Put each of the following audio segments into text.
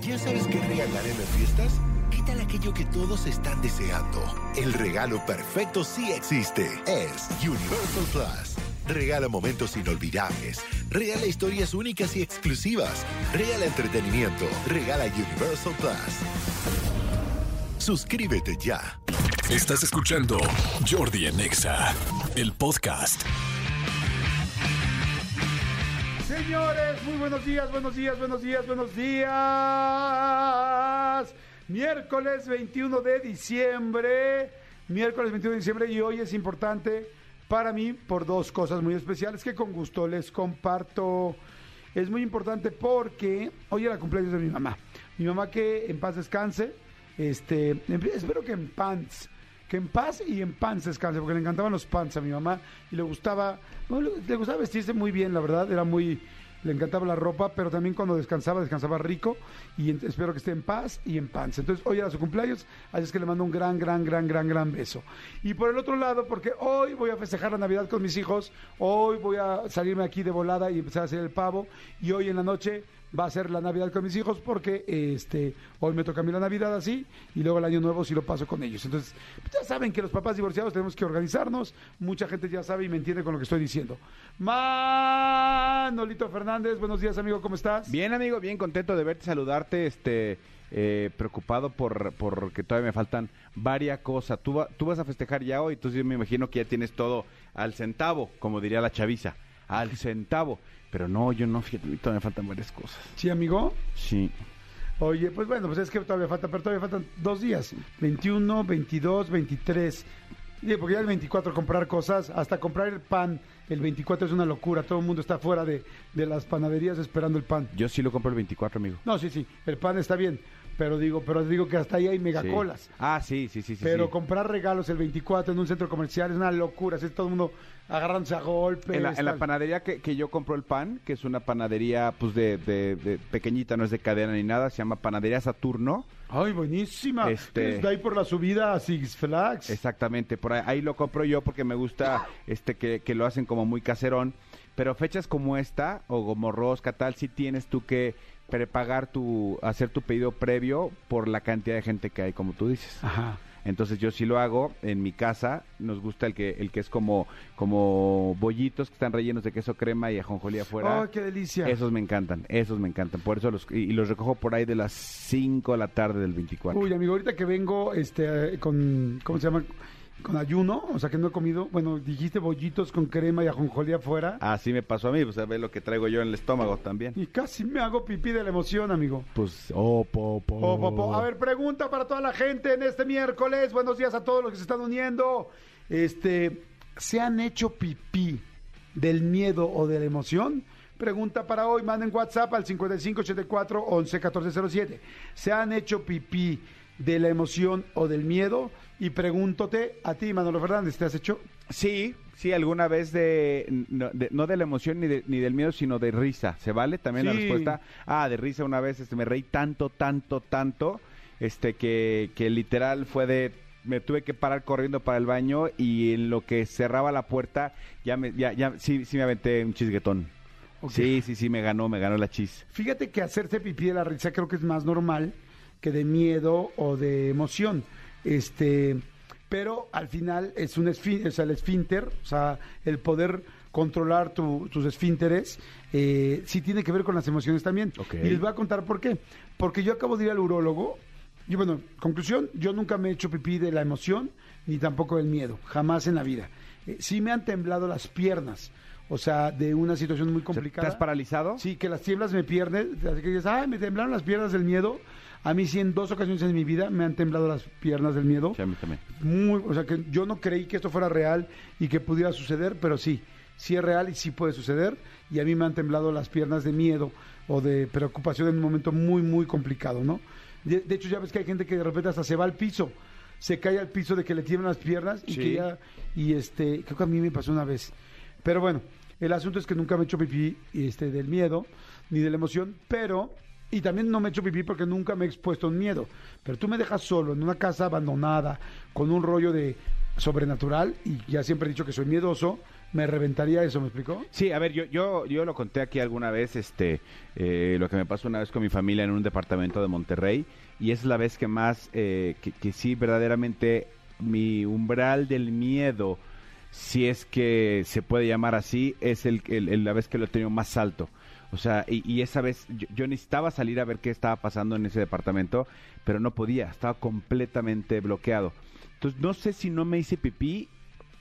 ¿Ya sabes qué regalar en las fiestas? ¿Qué tal aquello que todos están deseando? El regalo perfecto sí existe. Es Universal Plus. Regala momentos inolvidables. Regala historias únicas y exclusivas. Regala entretenimiento. Regala Universal Plus. Suscríbete ya. Estás escuchando Jordi en Exa, el podcast. Señores, muy buenos días, buenos días, buenos días, buenos días. Miércoles 21 de diciembre. Miércoles 21 de diciembre y hoy es importante para mí por dos cosas muy especiales que con gusto les comparto. Es muy importante porque hoy era cumpleaños de mi mamá. Mi mamá que en paz descanse. Este, espero que en pants que en paz y en pants descanse, porque le encantaban los pants a mi mamá y le gustaba, no, le, gustaba vestirse muy bien, la verdad, era muy, le encantaba la ropa, pero también cuando descansaba, descansaba rico y espero que esté en paz y en pants. Entonces, hoy era su cumpleaños, así es que le mando un gran, gran, gran, gran, gran beso. Y por el otro lado, porque hoy voy a festejar la Navidad con mis hijos, hoy voy a salirme aquí de volada y empezar a hacer el pavo, y hoy en la noche va a ser la Navidad con mis hijos porque este hoy me toca a mí la Navidad así y luego el año nuevo sí lo paso con ellos. Entonces, ya saben que los papás divorciados tenemos que organizarnos. Mucha gente ya sabe y me entiende con lo que estoy diciendo. Manolito Fernández, buenos días, amigo, ¿cómo estás? Bien, amigo, bien contento de verte, saludarte, este, eh, preocupado por porque todavía me faltan varias cosas. Tú, tú vas a festejar ya hoy, entonces yo me imagino que ya tienes todo al centavo, como diría la chaviza, al centavo. Pero no, yo no, fíjate, todavía faltan varias cosas. Sí, amigo. Sí. Oye, pues bueno, pues es que todavía falta, pero todavía faltan dos días. 21, 22, 23. Sí, porque ya el 24 comprar cosas, hasta comprar el pan, el 24 es una locura. Todo el mundo está fuera de, de las panaderías esperando el pan. Yo sí lo compro el 24, amigo. No, sí, sí, el pan está bien, pero digo, pero digo que hasta ahí hay Sí. megacolas. Ah, sí, sí, sí, sí. Pero sí. comprar regalos el 24 en un centro comercial es una locura, así todo el mundo agarrándose a golpes. En la, en la panadería que, que yo compro el pan, que es una panadería pues de, de- de pequeñita, no es de cadena ni nada, se llama Panadería Saturno. Ay, buenísima. Este- ahí por la subida a Six Flags. Exactamente, por ahí, ahí lo compro yo porque me gusta este que, que lo hacen como muy caserón. Pero fechas como esta, o como rosca, tal, sí tienes tú que prepagar tu, hacer tu pedido previo por la cantidad de gente que hay, como tú dices. Ajá. Entonces yo sí lo hago en mi casa. Nos gusta el que, el que es como, como bollitos que están rellenos de queso crema y ajonjolí afuera. Ay, qué delicia. Esos me encantan, esos me encantan. Por eso los, y, y los recojo por ahí de las 5 de la tarde del 24. Uy, amigo, ahorita que vengo este con ¿cómo se llama? Con ayuno, o sea que no he comido. Bueno, dijiste bollitos con crema y ajonjolí afuera. Así me pasó a mí, pues a ver lo que traigo yo en el estómago también. Y casi me hago pipí de la emoción, amigo. Pues, oh, po, po. Oh, po, po. A ver, pregunta para toda la gente en este miércoles. Buenos días a todos los que se están uniendo. Este, ¿se han hecho pipí del miedo o de la emoción? Pregunta para hoy, manden WhatsApp al 5584 111407. ¿Se han hecho pipí de la emoción o del miedo? Y pregúntate a ti, Manolo Fernández, ¿te has hecho? Sí, sí, alguna vez de no de, no de la emoción ni, de- ni del miedo, sino de risa. ¿Se vale también la respuesta? Ah, de risa una vez este, me reí tanto, tanto, tanto, este que, que literal fue de me tuve que parar corriendo para el baño y en lo que cerraba la puerta ya me ya ya sí sí me aventé un chisguetón. Sí, sí, sí me ganó, me ganó la chis. Fíjate que hacerse pipí de la risa creo que es más normal que de miedo o de emoción. Este, pero al final es un esfí- o sea, el esfínter, o sea, el poder controlar tu- tus esfínteres, eh, sí tiene que ver con las emociones también. Y les voy a contar por qué. Porque yo acabo de ir al urólogo. Y bueno, conclusión, yo nunca me he hecho pipí de la emoción ni tampoco del miedo, jamás en la vida. Eh, sí me han temblado las piernas, o sea, de una situación muy complicada. ¿Te has paralizado? Sí, que las tiemblas me pierden. Así que dices, ay, me temblaron las piernas del miedo. A mí sí en dos ocasiones en mi vida me han temblado las piernas del miedo. Sí, a mí también. Muy, o sea, que yo no creí que esto fuera real y que pudiera suceder, pero sí, sí es real y sí puede suceder. Y a mí me han temblado las piernas de miedo o de preocupación en un momento muy, muy complicado, ¿no? De, de hecho, ya ves que hay gente que de repente hasta se va al piso, se cae al piso de que le tiemblan las piernas y Sí. que ya, y este, creo que a mí me pasó una vez. Pero bueno, el asunto es que nunca me he hecho pipí este, del miedo ni de la emoción, pero y también no me he hecho pipí porque nunca me he expuesto un miedo. Pero tú me dejas solo en una casa abandonada, con un rollo de sobrenatural, y ya siempre he dicho que soy miedoso, me reventaría eso, ¿me explicó? Sí, a ver, yo, yo, yo lo conté aquí alguna vez, este, eh, lo que me pasó una vez con mi familia en un departamento de Monterrey, y es la vez que más, eh, que, que sí, verdaderamente, mi umbral del miedo, si es que se puede llamar así, es el, el- el- la vez que lo he tenido más alto. O sea, y, y esa vez yo, yo necesitaba salir a ver qué estaba pasando en ese departamento, pero no podía, estaba completamente bloqueado. Entonces, no sé si no me hice pipí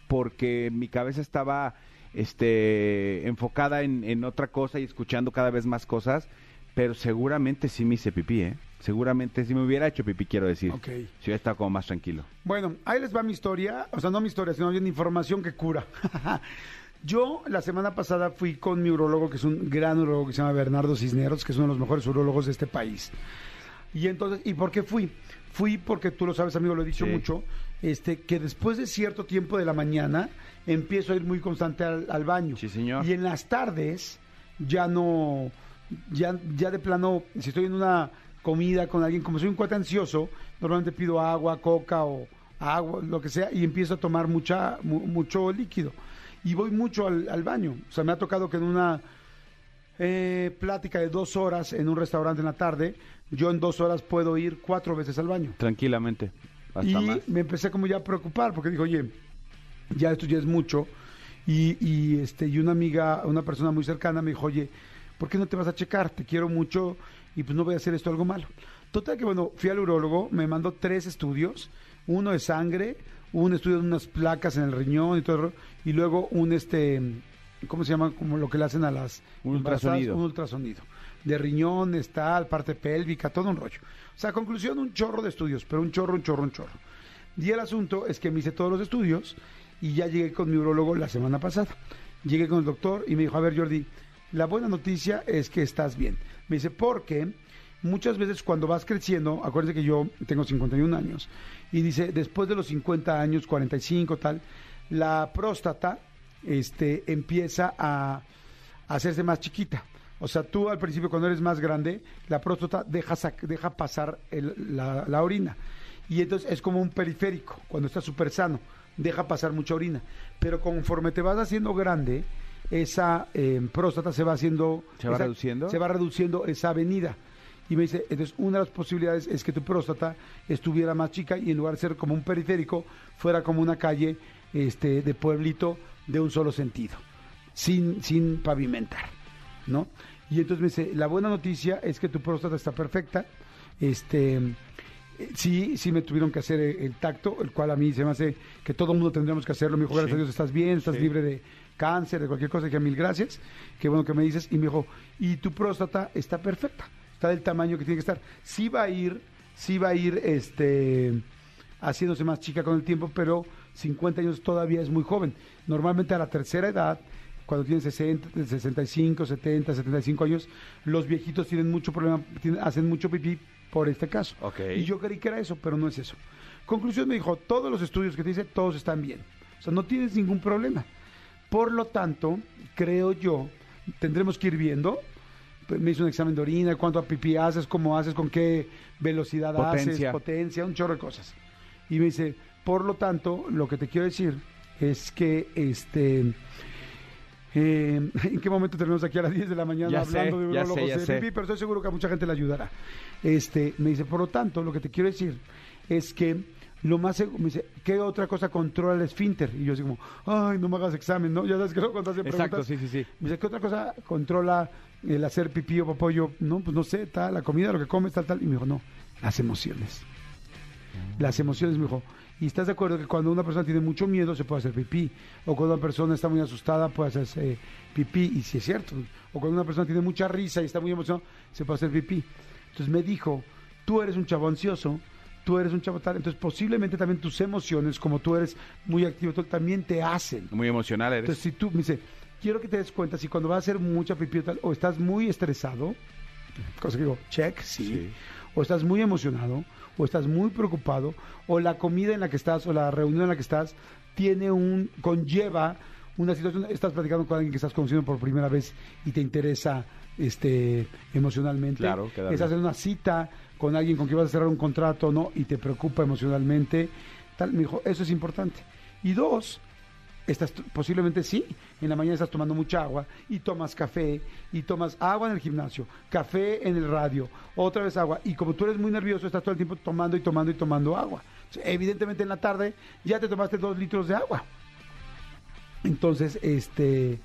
porque mi cabeza estaba este, enfocada en, en otra cosa y escuchando cada vez más cosas, pero seguramente sí me hice pipí, ¿eh? Seguramente si me hubiera hecho pipí, quiero decir. Ok. Si hubiera estado como más tranquilo. Bueno, ahí les va mi historia, o sea, no mi historia, sino bien información que cura. Yo la semana pasada fui con mi urologo, que es un gran urologo que se llama Bernardo Cisneros, que es uno de los mejores urologos de este país. Y entonces, ¿y por qué fui? Fui porque tú lo sabes, amigo, lo he dicho Sí. mucho, este, que después de cierto tiempo de la mañana empiezo a ir muy constante al, al baño. Sí, señor. Y en las tardes ya no, ya, ya de plano, si estoy en una comida con alguien, como soy un cuate ansioso, normalmente pido agua, coca o agua, lo que sea, y empiezo a tomar mucha, mu- mucho líquido. Y voy mucho al, al baño. O sea, me ha tocado que en una eh, plática de dos horas en un restaurante en la tarde, yo en dos horas puedo ir cuatro veces al baño. Tranquilamente. Hasta Y más. me empecé como ya a preocupar porque digo, oye, ya esto ya es mucho. Y, y, este, y una amiga, una persona muy cercana me dijo, oye, ¿por qué no te vas a checar? Te quiero mucho y pues no voy a hacer esto algo malo. Total que bueno, fui al urólogo, me mandó tres estudios, uno de sangre, un estudio de unas placas en el riñón y todo, y luego un este, ¿cómo se llama? Como lo que le hacen a las Un ultrasonido. Un ultrasonido. De riñón, tal, parte pélvica, todo un rollo. O sea, conclusión, un chorro de estudios, pero un chorro, un chorro, un chorro. Y el asunto es que me hice todos los estudios y ya llegué con mi urologo la semana pasada. Llegué con el doctor y me dijo, a ver Jordi, la buena noticia es que estás bien. Me dice, porque muchas veces cuando vas creciendo, acuérdense que yo tengo 51 años, y dice, después de los 50 años, 45, tal, la próstata este, empieza a, a hacerse más chiquita. O sea, tú al principio cuando eres más grande, la próstata deja, deja pasar el- la, la orina. Y entonces es como un periférico, cuando estás súper sano, deja pasar mucha orina. Pero conforme te vas haciendo grande, esa eh, próstata se va haciendo... ¿Se va esa- reduciendo? Se va reduciendo esa avenida. Y me dice, entonces una de las posibilidades es que tu próstata estuviera más chica y en lugar de ser como un periférico, fuera como una calle este, de pueblito de un solo sentido, sin, sin pavimentar, ¿no? Y entonces me dice, la buena noticia es que tu próstata está perfecta, este... Sí, sí me tuvieron que hacer el tacto, el cual a mí se me hace que todo el mundo tendríamos que hacerlo. Me dijo, gracias a Dios, estás bien, estás Sí. libre de cáncer, de cualquier cosa. Dije, mil gracias. Qué bueno que me dices. Y me dijo, y tu próstata está perfecta. Está del tamaño que tiene que estar. Sí va a ir, sí va a ir, este, haciéndose más chica con el tiempo, pero 50 años todavía es muy joven. Normalmente a la tercera edad, cuando tienen 60, 65, 70, 75 años, los viejitos tienen mucho problema, tienen- hacen mucho pipí por este caso. Ok. Y yo creí que era eso, pero no es eso. Conclusión me dijo, todos los estudios que te dice, todos están bien. O sea, no tienes ningún problema. Por lo tanto, creo yo, tendremos que ir viendo. Me hizo un examen de orina, cuánto pipí haces, cómo haces, con qué velocidad haces, Potencia. un chorro de cosas. Y me dice, por lo tanto, lo que te quiero decir es que este eh, ¿En qué momento terminamos aquí a las 10 de la mañana Ya sé, hablando de ya sé, de sé. pipí? Pero estoy seguro que a mucha gente le ayudará. Este, me dice, por lo tanto, lo que te quiero decir es que lo más me dice, ¿qué otra cosa controla el esfínter? Y yo así como, ay, no me hagas examen, ¿no? Ya sabes que luego cuando hacen Exacto, preguntas, sí, sí, sí. me dice, ¿qué otra cosa controla el hacer pipí o popó? Yo, no, pues no sé, tal, la comida, lo que comes, tal, tal. Y me dijo, no, las emociones. Las emociones, me dijo. Y estás de acuerdo que cuando una persona tiene mucho miedo se puede hacer pipí. O cuando una persona está muy asustada puede hacerse pipí. Y si es cierto. O cuando una persona tiene mucha risa y está muy emocionada, se puede hacer pipí. Entonces me dijo, tú eres un chavo ansioso, tú eres un chavo tal. Entonces posiblemente también tus emociones, como tú eres muy activo, también te hacen. Muy emocional eres. Entonces, si tú me dice, quiero que te des cuenta si cuando vas a hacer mucha pipí o tal, o estás muy estresado, cosa que digo, check, sí, Sí. o estás muy emocionado, o estás muy preocupado, o la comida en la que estás, o la reunión en la que estás, tiene un, conlleva una situación, estás platicando con alguien que estás conociendo por primera vez y te interesa este emocionalmente, Claro, estás en una cita con alguien con quien vas a cerrar un contrato, ¿no? Y te preocupa emocionalmente, tal, me dijo, eso es importante. Y dos, estás posiblemente sí, en la mañana estás tomando mucha agua y tomas café y tomas agua en el gimnasio, café en el radio, otra vez agua y como tú eres muy nervioso estás todo el tiempo tomando y tomando y tomando agua. Evidentemente en la tarde ya te tomaste dos litros de agua. Entonces, este,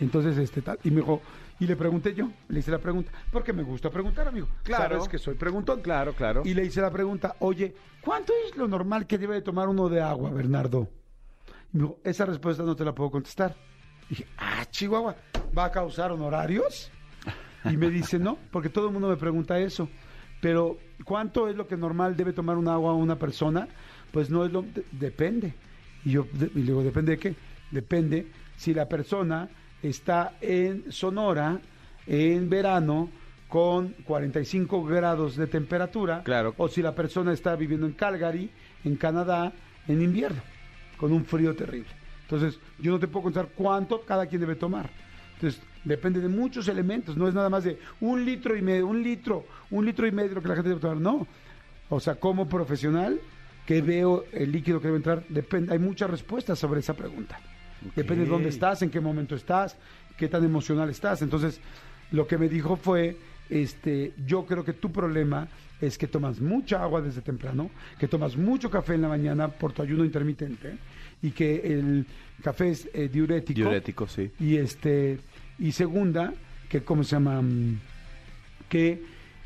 entonces, este tal, y me dijo, y le pregunté yo, le hice la pregunta, porque me gusta preguntar, amigo. Claro. Sabes que soy preguntón. Claro, claro. Y le hice la pregunta, oye, ¿cuánto es lo normal que debe de tomar uno de agua, Bernardo? Y me dijo, esa respuesta no te la puedo contestar. dije, ah, Chihuahua, ¿va a causar honorarios? Y me dice, no, porque todo el mundo me pregunta eso. Pero, ¿cuánto es lo que normal debe tomar un agua una persona? Pues no es lo... de- depende. Y yo de- y le digo, ¿depende de qué? Depende si la persona está en Sonora en verano con 45 grados de temperatura Claro. o si la persona está viviendo en Calgary, en Canadá, en invierno, con un frío terrible. Entonces, yo no te puedo contar cuánto cada quien debe tomar. Entonces, depende de muchos elementos, no es nada más de un litro y medio, un litro, un litro y medio lo que la gente debe tomar, no. O sea, como profesional que veo el líquido que debe entrar, depende, hay muchas respuestas sobre esa pregunta. Depende de dónde estás, en qué momento estás, qué tan emocional estás. Entonces, lo que me dijo fue, este, yo creo que tu problema es que tomas mucha agua desde temprano, que tomas mucho café en la mañana por tu ayuno intermitente y que el café es eh, diurético. Diurético, sí. Y este y segunda, que cómo se llama que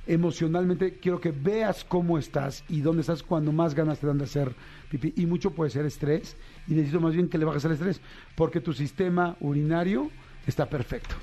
emocionalmente quiero que veas cómo estás y dónde estás cuando más ganas te dan de hacer pipí y mucho puede ser estrés y necesito más bien que le bajes el estrés porque tu sistema urinario está perfecto.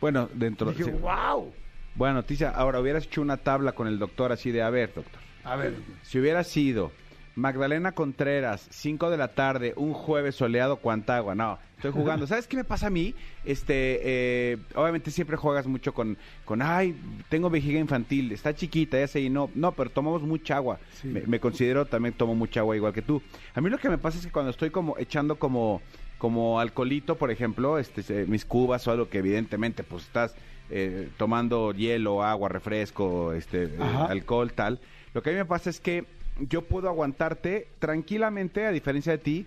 Bueno, dentro Dije, sí. wow. Buena noticia. Ahora, hubieras hecho una tabla con el doctor así de, a ver, doctor. A ver, Si hubiera sido Magdalena Contreras, 5 de la tarde, un jueves soleado, ¿cuánta agua? No, estoy jugando. ¿Sabes qué me pasa a mí? Este, eh, obviamente siempre juegas mucho con, con, ay, tengo vejiga infantil, está chiquita, ya se llenó. No, pero tomamos mucha agua. Sí. Me, me considero también tomo mucha agua igual que tú. A mí lo que me pasa es que cuando estoy como echando como, como alcoholito, por ejemplo, este, mis cubas o algo que evidentemente pues estás eh, tomando hielo, agua, refresco, este, eh, alcohol, tal. Lo que a mí me pasa es que yo puedo aguantarte tranquilamente, a diferencia de ti,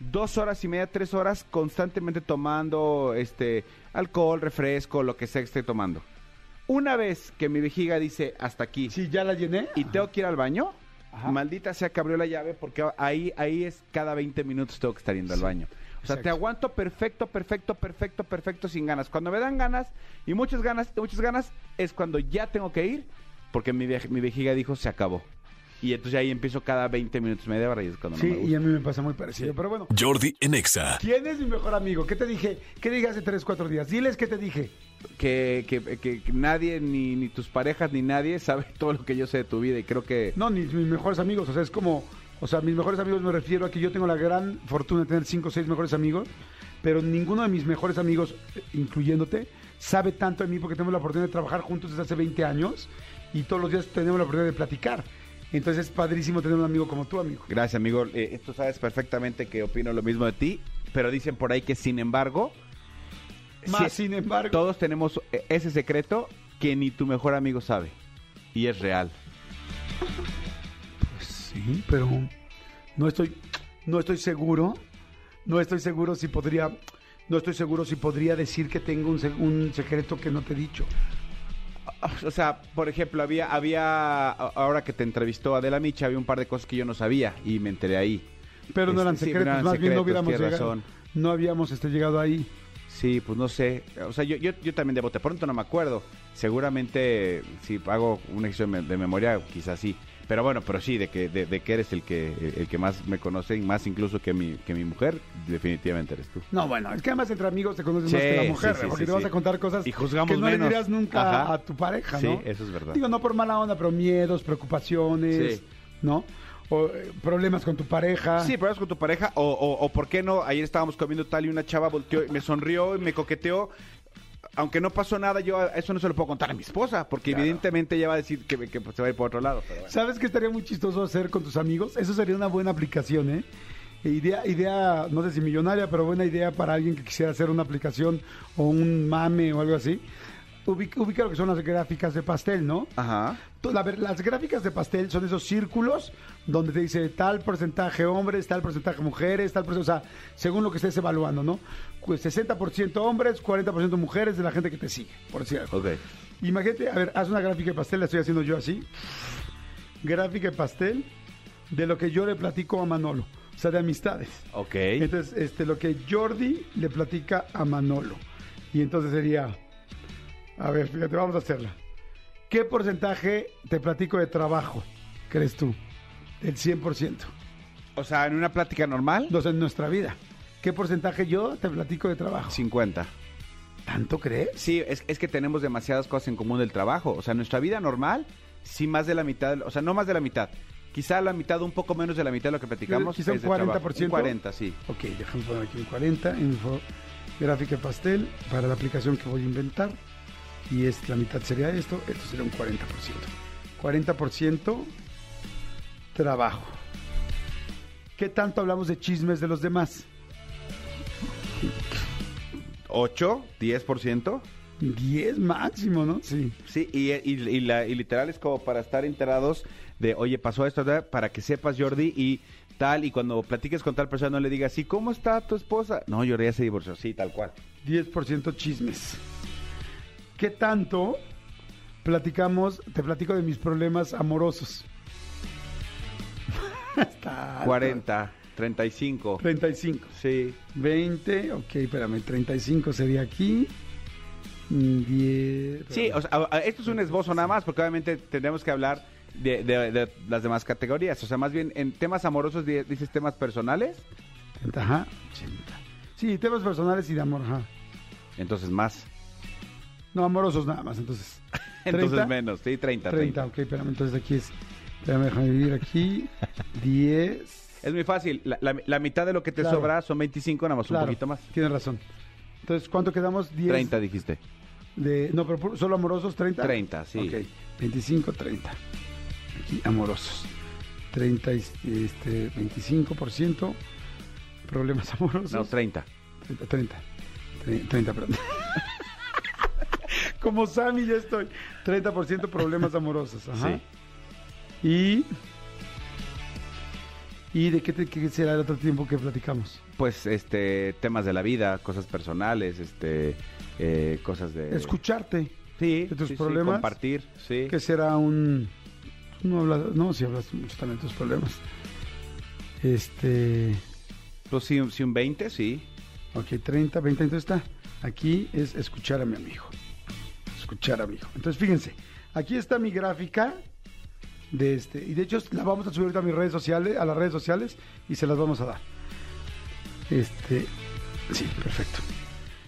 dos horas y media, tres horas constantemente tomando este alcohol, refresco, lo que sea que esté tomando. Una vez que mi vejiga dice hasta aquí si ya la llené y tengo que ir al baño, Ajá. maldita sea que abrió la llave porque ahí, ahí es cada 20 minutos tengo que estar yendo al baño. O sea, te aguanto perfecto, perfecto, perfecto, perfecto sin ganas. Cuando me dan ganas y muchas ganas, muchas ganas, es cuando ya tengo que ir porque mi, mi vejiga dijo se acabó. Y entonces ahí empiezo cada 20 minutos, media hora y es cuando Sí, no me y gusta. a mí me pasa muy parecido, pero bueno. Jordi en Exa. ¿Quién es mi mejor amigo? ¿Qué te dije? ¿Qué dije hace tres, cuatro días? Diles qué te dije. Que, que, que- que nadie, ni, ni tus parejas, ni nadie sabe todo lo que yo sé de tu vida y creo que... No, ni mis mejores amigos. O sea, es como. O sea, mis mejores amigos me refiero a que yo tengo la gran fortuna de tener cinco o seis mejores amigos, pero ninguno de mis mejores amigos, eh, incluyéndote, sabe tanto de mí porque tenemos la oportunidad de trabajar juntos desde hace 20 años y todos los días tenemos la oportunidad de platicar. Entonces es padrísimo tener un amigo como tú, amigo. Gracias, amigo. Eh, tú sabes perfectamente que opino lo mismo de ti, pero dicen por ahí que sin embargo, Más, sin embargo. todos tenemos eh, ese secreto que ni tu mejor amigo sabe. Y es real. Sí, pero no estoy, no estoy seguro, no estoy seguro si podría, no estoy seguro si podría decir que tengo un, un secreto que no te he dicho. O sea, por ejemplo, había, había, ahora que te entrevistó Adela Micha, había un par de cosas que yo no sabía y me enteré ahí. Pero no Este, eran sí, secretos, no eran más bien no hubiéramos llegado, razón. no habíamos este, llegado ahí. Sí, pues no sé. O sea, yo, yo, yo también de bote pronto no me acuerdo. Seguramente, si hago un ejercicio de memoria, quizás sí. Pero bueno, pero sí, de que, de, de que eres el que, el que más me conoce, y más incluso que mi, que mi mujer, definitivamente eres tú. No, bueno, es que además entre amigos te conoces Sí, más que la sí, mujer, sí, porque sí, te vas sí. a contar cosas Y juzgamos que no menos. le dirías nunca Ajá. a tu pareja, Sí, ¿no? eso es verdad. Digo, no por mala onda, pero miedos, preocupaciones, Sí. ¿no? O eh, problemas con tu pareja. Sí, es con tu pareja, o, o, o por qué no, ayer estábamos comiendo tal y una chava volteó y me sonrió y me coqueteó. Aunque no pasó nada, yo a- eso no se lo puedo contar a mi esposa, porque evidentemente ella va a decir que, que se va a ir por otro lado. pero bueno. ¿Sabes qué estaría muy chistoso hacer con tus amigos? Eso sería una buena aplicación, ¿eh? Idea, idea, no sé si millonaria, pero buena idea para alguien que quisiera hacer una aplicación o un mame o algo así. Ubica, ubica lo que son las gráficas de pastel, ¿no? Ajá. La las gráficas de pastel son esos círculos donde te dice tal porcentaje hombres, tal porcentaje mujeres, tal porcentaje, o sea, según lo que estés evaluando, ¿no? Pues 60% hombres, 40% mujeres de la gente que te sigue, por algo. Ok. Imagínate, a ver, haz una gráfica de pastel, la estoy haciendo yo así. Gráfica de pastel de lo que yo le platico a Manolo, o sea, de amistades. Ok. Entonces, este, lo que Jordi le platica a Manolo. Y entonces sería, a ver, fíjate, vamos a hacerla. ¿Qué porcentaje te platico de trabajo, crees tú? Del 100%. O sea, en una plática normal, Entonces, en nuestra vida. ¿Qué porcentaje yo te platico de trabajo? 50. ¿Tanto crees? Sí, es, es que tenemos demasiadas cosas en común del trabajo. O sea, nuestra vida normal, sí más de la mitad, o sea, no más de la mitad. Quizá la mitad, un poco menos de la mitad de lo que platicamos. Quizá un es de trabajo. 40%. Un 40, sí. Ok, déjame poner aquí un 40, info, gráfica pastel para la aplicación que voy a inventar. Y es, la mitad sería esto, esto sería un 40%. 40% trabajo. ¿Qué tanto hablamos de chismes de los demás? 8, 10%. 10 máximo, ¿no? Sí. Sí, y, y- y la- y literal es como para estar enterados de, oye, pasó esto, para que sepas, Jordi, y tal, y cuando platiques con tal persona no le digas, ¿y cómo está tu esposa? No, Jordi ya se divorció, sí, tal cual. 10% chismes. ¿Qué tanto platicamos? Te platico de mis problemas amorosos. Está alto. 40, 35. 35. Sí. 20, ok, espérame, 35 sería aquí. Mm, 10. Sí, o sea, esto es un esbozo nada más, porque obviamente tendremos que hablar de, de- de las demás categorías. O sea, más bien en temas amorosos di- dices temas personales, 80, ajá, 80. Sí, temas personales y de amor, ajá. entonces más. No, amorosos nada más, entonces. Entonces 30, menos, sí, 30. 30, ok, espérame, entonces aquí es. Espérame, déjame dividir aquí. 10. Es muy fácil. La, la- la mitad de lo que te Claro. sobra son 25, nada más Claro, un poquito más. Tienes razón. Entonces, ¿cuánto quedamos? 10. 30 dijiste. De, no, pero solo amorosos, 30. 30, sí. Ok, 25, 30. Aquí, amorosos. 30, y- este, 25%. Problemas amorosos. No, 30. 30, 30. 30, 30, perdón. Como Sammy ya estoy. 30% problemas amorosos. Ajá. Sí. Y. ¿Y de qué, te, qué será el otro tiempo que platicamos? Pues este temas de la vida, cosas personales, este eh, cosas de Escucharte. sí, de tus sí, sí, problemas. compartir, sí. que será un no hablas no si hablas mucho también de tus problemas este Pues sí, un 20, sí. ok 30 20 entonces está aquí es escuchar a mi amigo escuchar a mi hijo entonces fíjense aquí está mi gráfica de este y de hecho la vamos a subir a mis redes sociales a las redes sociales y se las vamos a dar este sí perfecto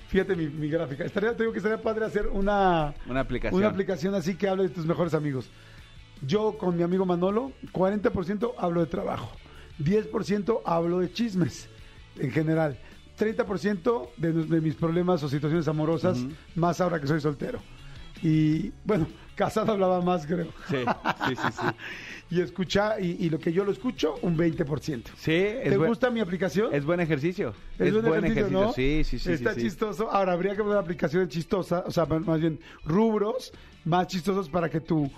fíjate mi, mi gráfica estaría tengo que estaría padre hacer una Una aplicación. Una aplicación así que hable de tus mejores amigos. Yo con mi amigo Manolo, 40% hablo de trabajo, 10% hablo de chismes en general, 30% de, de mis problemas o situaciones amorosas, más ahora que soy soltero. Y bueno, casado hablaba más, creo. Sí, sí, sí, sí. Y escucha, y, y lo que yo lo escucho, un 20%. Sí, es ¿Te buen- gusta mi aplicación? Es buen ejercicio. Es, buen ejercicio, ¿no? Sí, sí, sí. Está sí, sí. chistoso. Ahora, habría que poner aplicaciones chistosas, o sea, más bien rubros más chistosos para que tu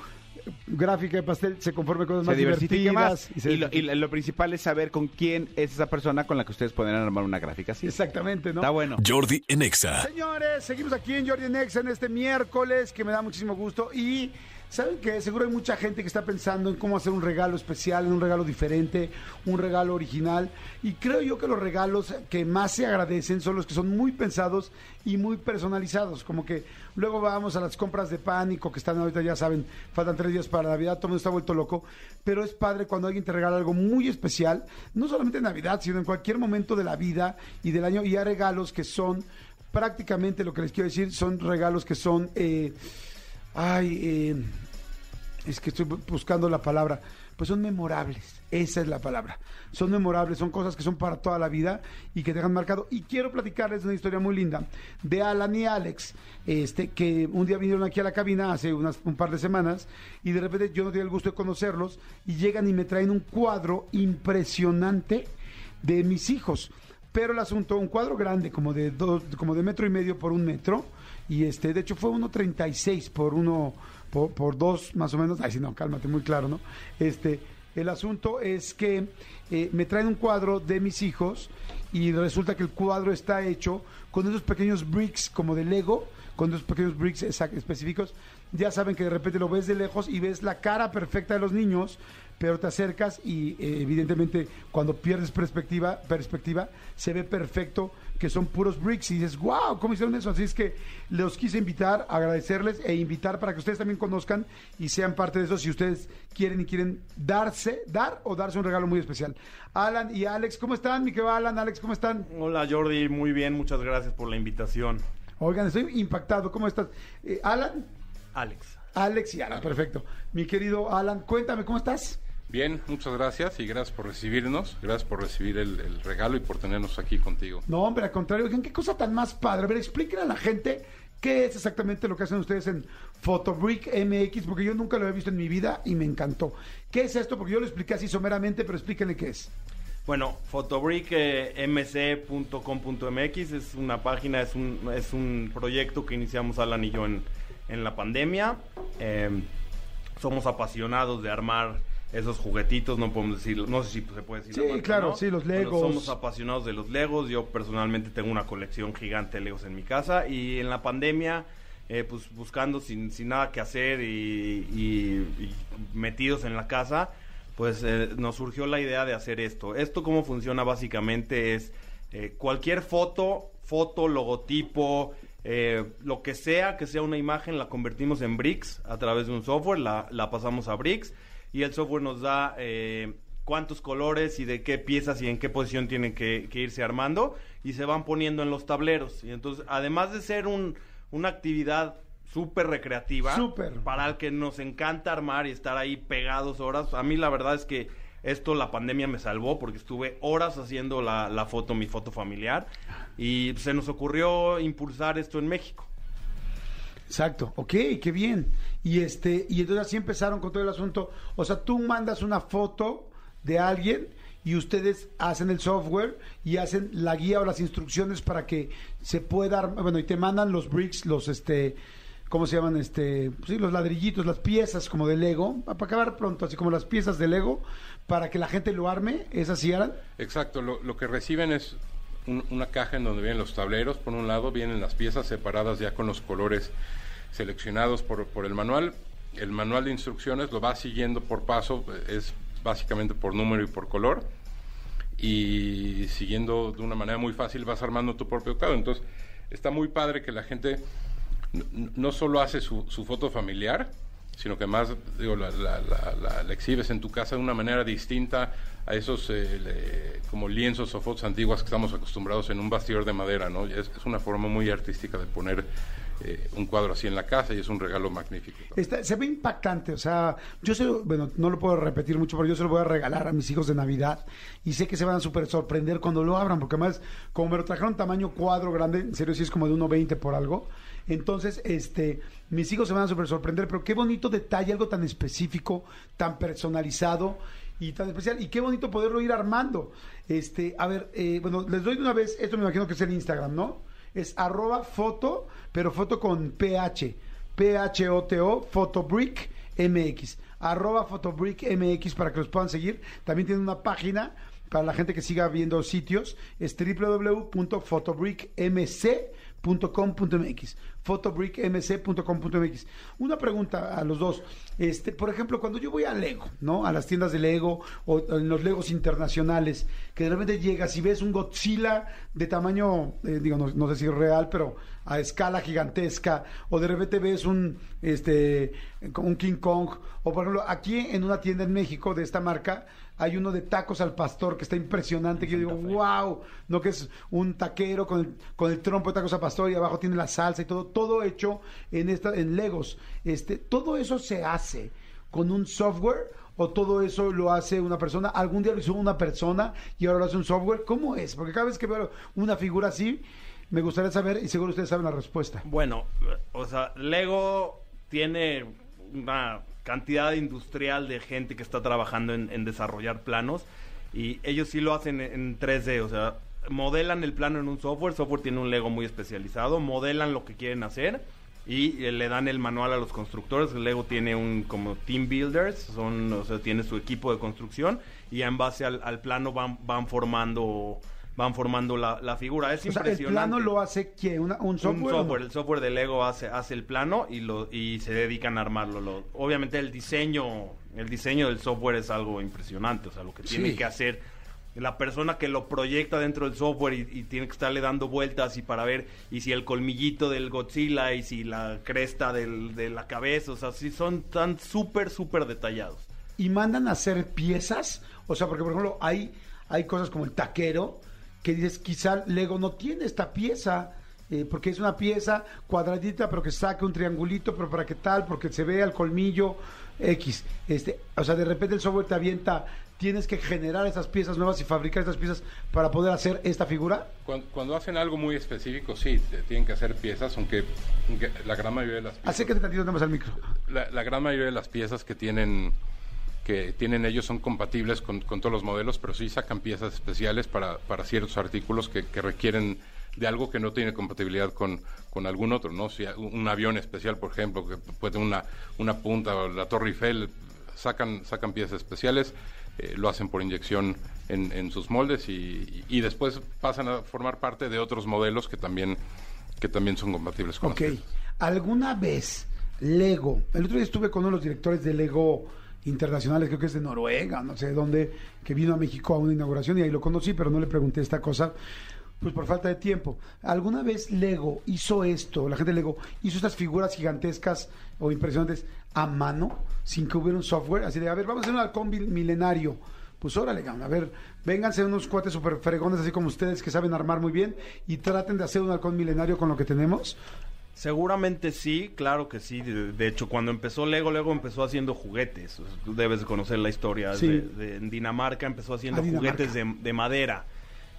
gráfica de pastel se conforme con cosas Se más diversifique divertidas. más. y se Y, lo, y lo principal es saber con quién es esa persona con la que ustedes pueden armar una gráfica así. Exactamente, ¿no? Está bueno. Jordi en Exa. Señores, seguimos aquí en Jordi Nexa en este miércoles, que me da muchísimo gusto. Y saben que seguro hay mucha gente que está pensando en cómo hacer un regalo especial, un regalo diferente, un regalo original. Y creo yo que los regalos que más se agradecen son los que son muy pensados y muy personalizados. Como que luego vamos a las compras de pánico que están ahorita, ya saben, faltan tres días para Navidad, todo el mundo está vuelto loco. Pero es padre cuando alguien te regala algo muy especial, no solamente en Navidad, sino en cualquier momento de la vida y del año. Y hay regalos que son prácticamente lo que les quiero decir son regalos que son eh, ay eh, es que estoy bu- buscando la palabra. Pues son memorables esa es la palabra. Son memorables son cosas que son para toda la vida y que te han marcado. Y quiero platicarles una historia muy linda de Alan y Alex este que un día vinieron aquí a la cabina hace unas, un par de semanas y de repente yo no tenía el gusto de conocerlos y llegan y me traen un cuadro impresionante de mis hijos. Pero el asunto, un cuadro grande, como de dos, como de metro y medio por un metro, y este, de hecho fue 1.36 por uno, por, dos más o menos. Ay, sí, no, cálmate, muy claro, ¿no? Este, el asunto es que eh, me traen un cuadro de mis hijos y resulta que el cuadro está hecho con esos pequeños bricks como de Lego, con esos pequeños bricks específicos. Ya saben que de repente lo ves de lejos y ves la cara perfecta de los niños, pero te acercas y eh, evidentemente cuando pierdes perspectiva, perspectiva se ve perfecto que son puros bricks y dices, wow, ¿cómo hicieron eso? Así es que los quise invitar, agradecerles e invitar para que ustedes también conozcan y sean parte de eso si ustedes quieren y quieren darse, dar o darse un regalo muy especial. Alan y Alex, ¿cómo están? Mi querido Alan, Alex, ¿cómo están? Hola Jordi, muy bien, muchas gracias por la invitación. Oigan, estoy impactado, ¿cómo estás? Eh, Alan, Alex. Alex y Alan, perfecto. Mi querido Alan, cuéntame, ¿cómo estás? Bien, muchas gracias y gracias por recibirnos, gracias por recibir el, el regalo y por tenernos aquí contigo. No, hombre, al contrario, oigan, qué cosa tan más padre. A ver, explíquenle a la gente qué es exactamente lo que hacen ustedes en Photobrick MX, porque yo nunca lo he visto en mi vida y me encantó. ¿Qué es esto? Porque yo lo expliqué así someramente, pero explíquenle qué es. Bueno, photobrickmc.com.mx es una página, es un, es un proyecto que iniciamos Alan y yo en, en la pandemia. Eh, somos apasionados de armar esos juguetitos, no podemos decir, no sé si se puede decir. Sí, la marca, claro, ¿no? sí, los Bueno, Legos. somos apasionados de los Legos. Yo personalmente tengo una colección gigante de Legos en mi casa y en la pandemia, eh, pues buscando sin, sin nada que hacer y, y- y metidos en la casa, pues eh, nos surgió la idea de hacer esto. Esto cómo funciona básicamente es eh, cualquier foto, foto, logotipo, eh, lo que sea que sea una imagen, la convertimos en bricks a través de un software, la, la pasamos a bricks y el software nos da eh, cuántos colores y de qué piezas y en qué posición tienen que, que irse armando y se van poniendo en los tableros. Y entonces, además de ser un, una actividad súper recreativa, Súper. para el que nos encanta armar y estar ahí pegados horas, a mí la verdad es que esto la pandemia me salvó porque estuve horas haciendo la, la foto, mi foto familiar, y se nos ocurrió impulsar esto en México. Exacto, ok, qué bien. Y este, y entonces así empezaron con todo el asunto. O sea, tú mandas una foto de alguien y ustedes hacen el software y hacen la guía o las instrucciones para que se pueda bueno, y te mandan los bricks, los este, ¿cómo se llaman? Este, pues sí, los ladrillitos, las piezas como de Lego, para acabar pronto, así como las piezas de Lego, para que la gente lo arme, ¿es así, Alan? Exacto, lo, lo que reciben es un- una caja en donde vienen los tableros, por un lado vienen las piezas separadas ya con los colores seleccionados por, por el manual. El manual de instrucciones lo va siguiendo por paso, es básicamente por número y por color. Y siguiendo de una manera muy fácil vas armando tu propio cuadro. Entonces, está muy padre que la gente no solo hace su, su foto familiar, sino que además digo, la, la- la- la- exhibes en tu casa de una manera distinta a esos eh, como lienzos o fotos antiguas que estamos acostumbrados en un bastidor de madera, ¿no? Es una forma muy artística de poner eh, un cuadro así en la casa y es un regalo magnífico. Está- se ve impactante, o sea, yo sé, bueno, no lo puedo repetir mucho, pero yo se lo voy a regalar a mis hijos de Navidad y sé que se van a súper sorprender cuando lo abran, porque además, como me lo trajeron tamaño cuadro grande, en serio, sí es como de 1.20 por algo, entonces, este, mis hijos se van a súper sorprender, pero qué bonito detalle, algo tan específico, tan personalizado y tan especial, y qué bonito poderlo ir armando. Este, a ver, eh, bueno, les doy de una vez, esto me imagino que es el Instagram, ¿no? Es arroba foto, pero foto con PH. P-H-O-T-O, Photobrick MX. Arroba Photobrick MX para que los puedan seguir. También tiene una página para la gente que siga viendo sitios. Es www.photobrickmc.com.mx photobrickmc.com.mx Una pregunta a los dos. Este, por ejemplo, cuando yo voy a Lego, ¿no? A las tiendas de Lego o en los Legos internacionales, que de repente llegas y ves un Godzilla de tamaño, eh, digo, no, sé si real, pero a escala gigantesca, o de repente ves un, este, un King Kong, o por ejemplo, aquí en una tienda en México de esta marca, hay uno de tacos al pastor que está impresionante, que yo digo, wow, no que es un taquero con el, con el trompo de tacos al pastor y abajo tiene la salsa y todo, todo hecho en esta, en Legos. Este, todo eso se hace con un software o todo eso lo hace una persona, algún día lo hizo una persona y ahora lo hace un software, ¿cómo es? Porque cada vez que veo una figura así, me gustaría saber y seguro ustedes saben la respuesta. Bueno, o sea, Lego tiene una cantidad industrial de gente que está trabajando en, desarrollar planos y ellos sí lo hacen en 3D, o sea, modelan el plano en un software, el software tiene un Lego muy especializado, modelan lo que quieren hacer y eh, le dan el manual a los constructores. Lego tiene un como team builders, son, o sea, tiene su equipo de construcción y en base al, al plano van, van formando van formando la, la figura. Es O sea, el impresionante. plano lo hace? Una- un software. Un no? software, el software de Lego hace, hace el plano y lo y se dedican a armarlo. Lo- obviamente el diseño, el diseño del software es algo impresionante, o sea, lo que tiene Sí. que hacer la persona que lo proyecta dentro del software y, y tiene que estarle dando vueltas y para ver y si el colmillito del Godzilla y si la cresta del- de la cabeza, o sea, sí son tan súper, súper detallados. y mandan a hacer piezas. O sea, porque por ejemplo, hay, hay cosas como el taquero que dices, quizá Lego no tiene esta pieza. eh, porque es una pieza cuadradita, pero que saque un triangulito, pero para qué tal, porque se vea el colmillo X. Este, o sea, de repente el software te avienta, tienes que generar esas piezas nuevas y fabricar estas piezas para poder hacer esta figura. Cuando, cuando hacen algo muy específico, sí, te- tienen que hacer piezas, aunque, aunque la gran mayoría de las piezas... Acércate tantito más al micro. la, la gran mayoría de las piezas que tienen que tienen ellos son compatibles con, con todos los modelos, pero sí sacan piezas especiales para, para ciertos artículos que, que requieren de algo que no tiene compatibilidad con, con algún otro, ¿no? Si un avión especial, por ejemplo, que puede una, una punta o la Torre Eiffel, sacan, sacan piezas especiales, eh, lo hacen por inyección en, en sus moldes y, y después pasan a formar parte de otros modelos que también, que también son compatibles con Ok. las. ¿Alguna vez Lego, el otro día estuve con uno de los directores de Lego internacionales, creo que es de Noruega, no sé de dónde, que vino a México a una inauguración y ahí lo conocí, pero no le pregunté esta cosa, pues por falta de tiempo. ¿Alguna vez Lego hizo esto, la gente de Lego hizo estas figuras gigantescas o impresionantes a mano, sin que hubiera un software? Así de, a ver, vamos a hacer un halcón mil- milenario. Pues órale, a ver, vénganse unos cuates super fregones así como ustedes que saben armar muy bien y traten de hacer un halcón milenario con lo que tenemos. Seguramente sí, claro que sí. De, de hecho, cuando empezó Lego, Lego empezó haciendo juguetes. Tú debes de conocer la historia. Sí. De, de- en Dinamarca empezó haciendo Ah, juguetes de, de madera.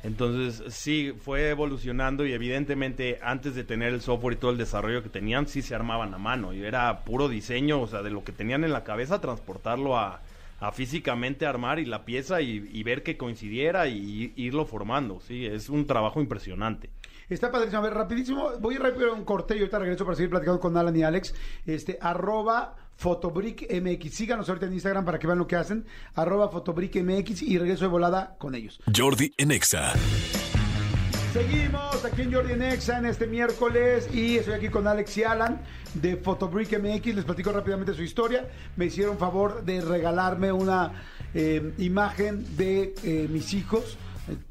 Entonces, sí, fue evolucionando y evidentemente antes de tener el software y todo el desarrollo que tenían, sí se armaban a mano. Y era puro diseño, o sea, de lo que tenían en la cabeza, transportarlo a, a físicamente armar y la pieza y, y ver que coincidiera y, irlo formando. Sí, es un trabajo impresionante. Está padrísimo. A ver, rapidísimo. Voy rápido a un corte y ahorita regreso para seguir platicando con Alan y Alex. Este, arroba Fotobrick MX. Síganos ahorita en Instagram para que vean lo que hacen. Arroba Fotobrick MX y regreso de volada con ellos. Jordi en Exa. Seguimos aquí en Jordi en Exa en este miércoles y estoy aquí con Alex y Alan de Fotobrick MX. Les platico rápidamente su historia. Me hicieron favor de regalarme una eh, imagen de eh, mis hijos.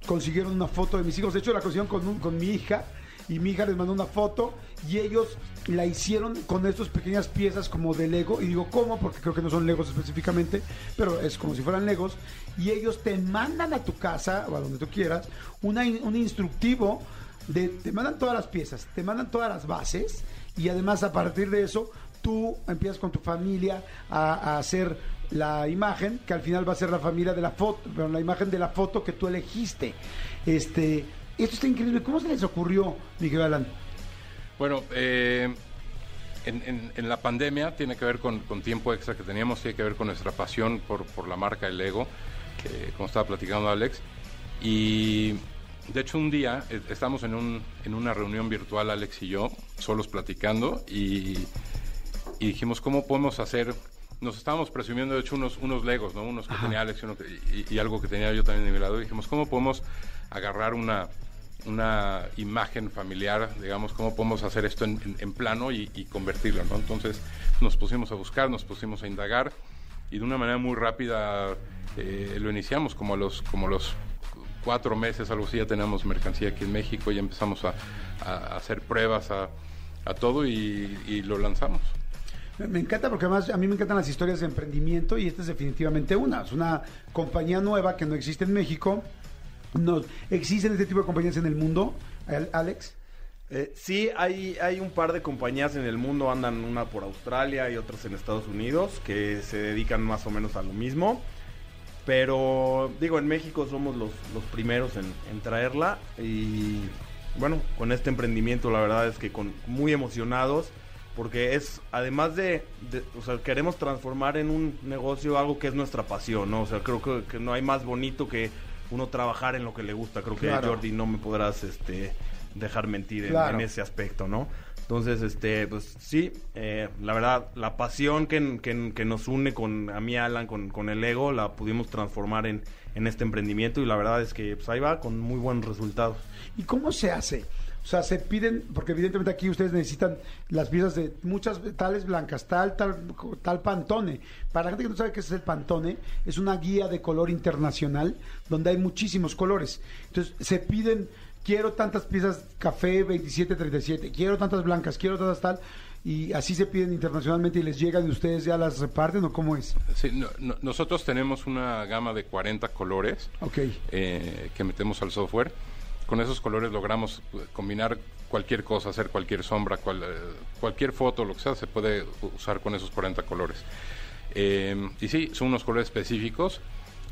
Consiguieron una foto de mis hijos. De hecho, la consiguieron con, un- con mi hija y mi hija les mandó una foto y ellos la hicieron con estas pequeñas piezas como de Lego. Y digo, ¿cómo? Porque creo que no son Legos específicamente, pero es como si fueran Legos. Y ellos te mandan a tu casa o a donde tú quieras una un instructivo. De, te mandan todas las piezas, te mandan todas las bases y además a partir de eso tú empiezas con tu familia a hacer la imagen, que al final va a ser la familia de la foto, pero la imagen de la foto que tú elegiste. Este, esto está increíble. ¿Cómo se les ocurrió, Miguel Alan? Bueno, eh, en, la pandemia tiene que ver con, tiempo extra que teníamos, tiene que ver con nuestra pasión por, la marca El Lego, que, como estaba platicando Alex. Y de hecho un día eh, estamos en, un, en una reunión virtual, Alex y yo, solos platicando, y dijimos, ¿cómo podemos hacer? Nos estábamos presumiendo, de hecho, unos, unos Legos, ¿no? Unos que tenía Alex y, uno que- y- y algo que tenía yo también de mi lado. Y dijimos, ¿cómo podemos agarrar una, una imagen familiar, digamos, cómo podemos hacer esto en, en- en plano y, y convertirlo, ¿no? Entonces nos pusimos a buscar, nos pusimos a indagar y de una manera muy rápida eh, lo iniciamos, como a los, como los cuatro meses, algo así, ya tenemos mercancía aquí en México, ya empezamos a, a hacer pruebas a, a todo y, y lo lanzamos. Me encanta porque además a mí me encantan las historias de emprendimiento y esta es definitivamente una. Es una compañía nueva que no existe en México. No, ¿Existen este tipo de compañías en el mundo, Al- Alex? Eh, sí, hay, hay un par de compañías en el mundo, andan una por Australia y otras en Estados Unidos, que se dedican más o menos a lo mismo. Pero digo, en México somos los, los primeros en, en traerla y bueno, con este emprendimiento la verdad es que con, muy emocionados porque es además de, de- o sea, queremos transformar en un negocio algo que es nuestra pasión, ¿no? O sea, creo que, que no hay más bonito que uno trabajar en lo que le gusta. Creo que Claro. Jordi no me podrás este, dejar mentir en, ese aspecto, ¿no? Entonces, este, pues sí, eh, la verdad, la pasión que, que- que nos une con a mí, Alan, con, con el ego, la pudimos transformar en, en este emprendimiento y la verdad es que pues ahí va con muy buenos resultados. ¿Y cómo se hace? O sea, se piden, porque evidentemente aquí ustedes necesitan las piezas de muchas tales blancas, tal, tal, tal pantone. Para la gente que no sabe qué es el pantone, es una guía de color internacional donde hay muchísimos colores. Entonces, se piden, quiero tantas piezas café 2737, quiero tantas blancas, quiero tantas tal, y así se piden internacionalmente y les llegan y ustedes ya las reparten o cómo es. Sí, no- no- nosotros tenemos una gama de 40 colores Ok. eh, que metemos al software. Con esos colores logramos eh, combinar cualquier cosa, hacer cualquier sombra, eh, cualquier foto, lo que sea, se puede usar con esos 40 colores. Eh, y sí, son unos colores específicos,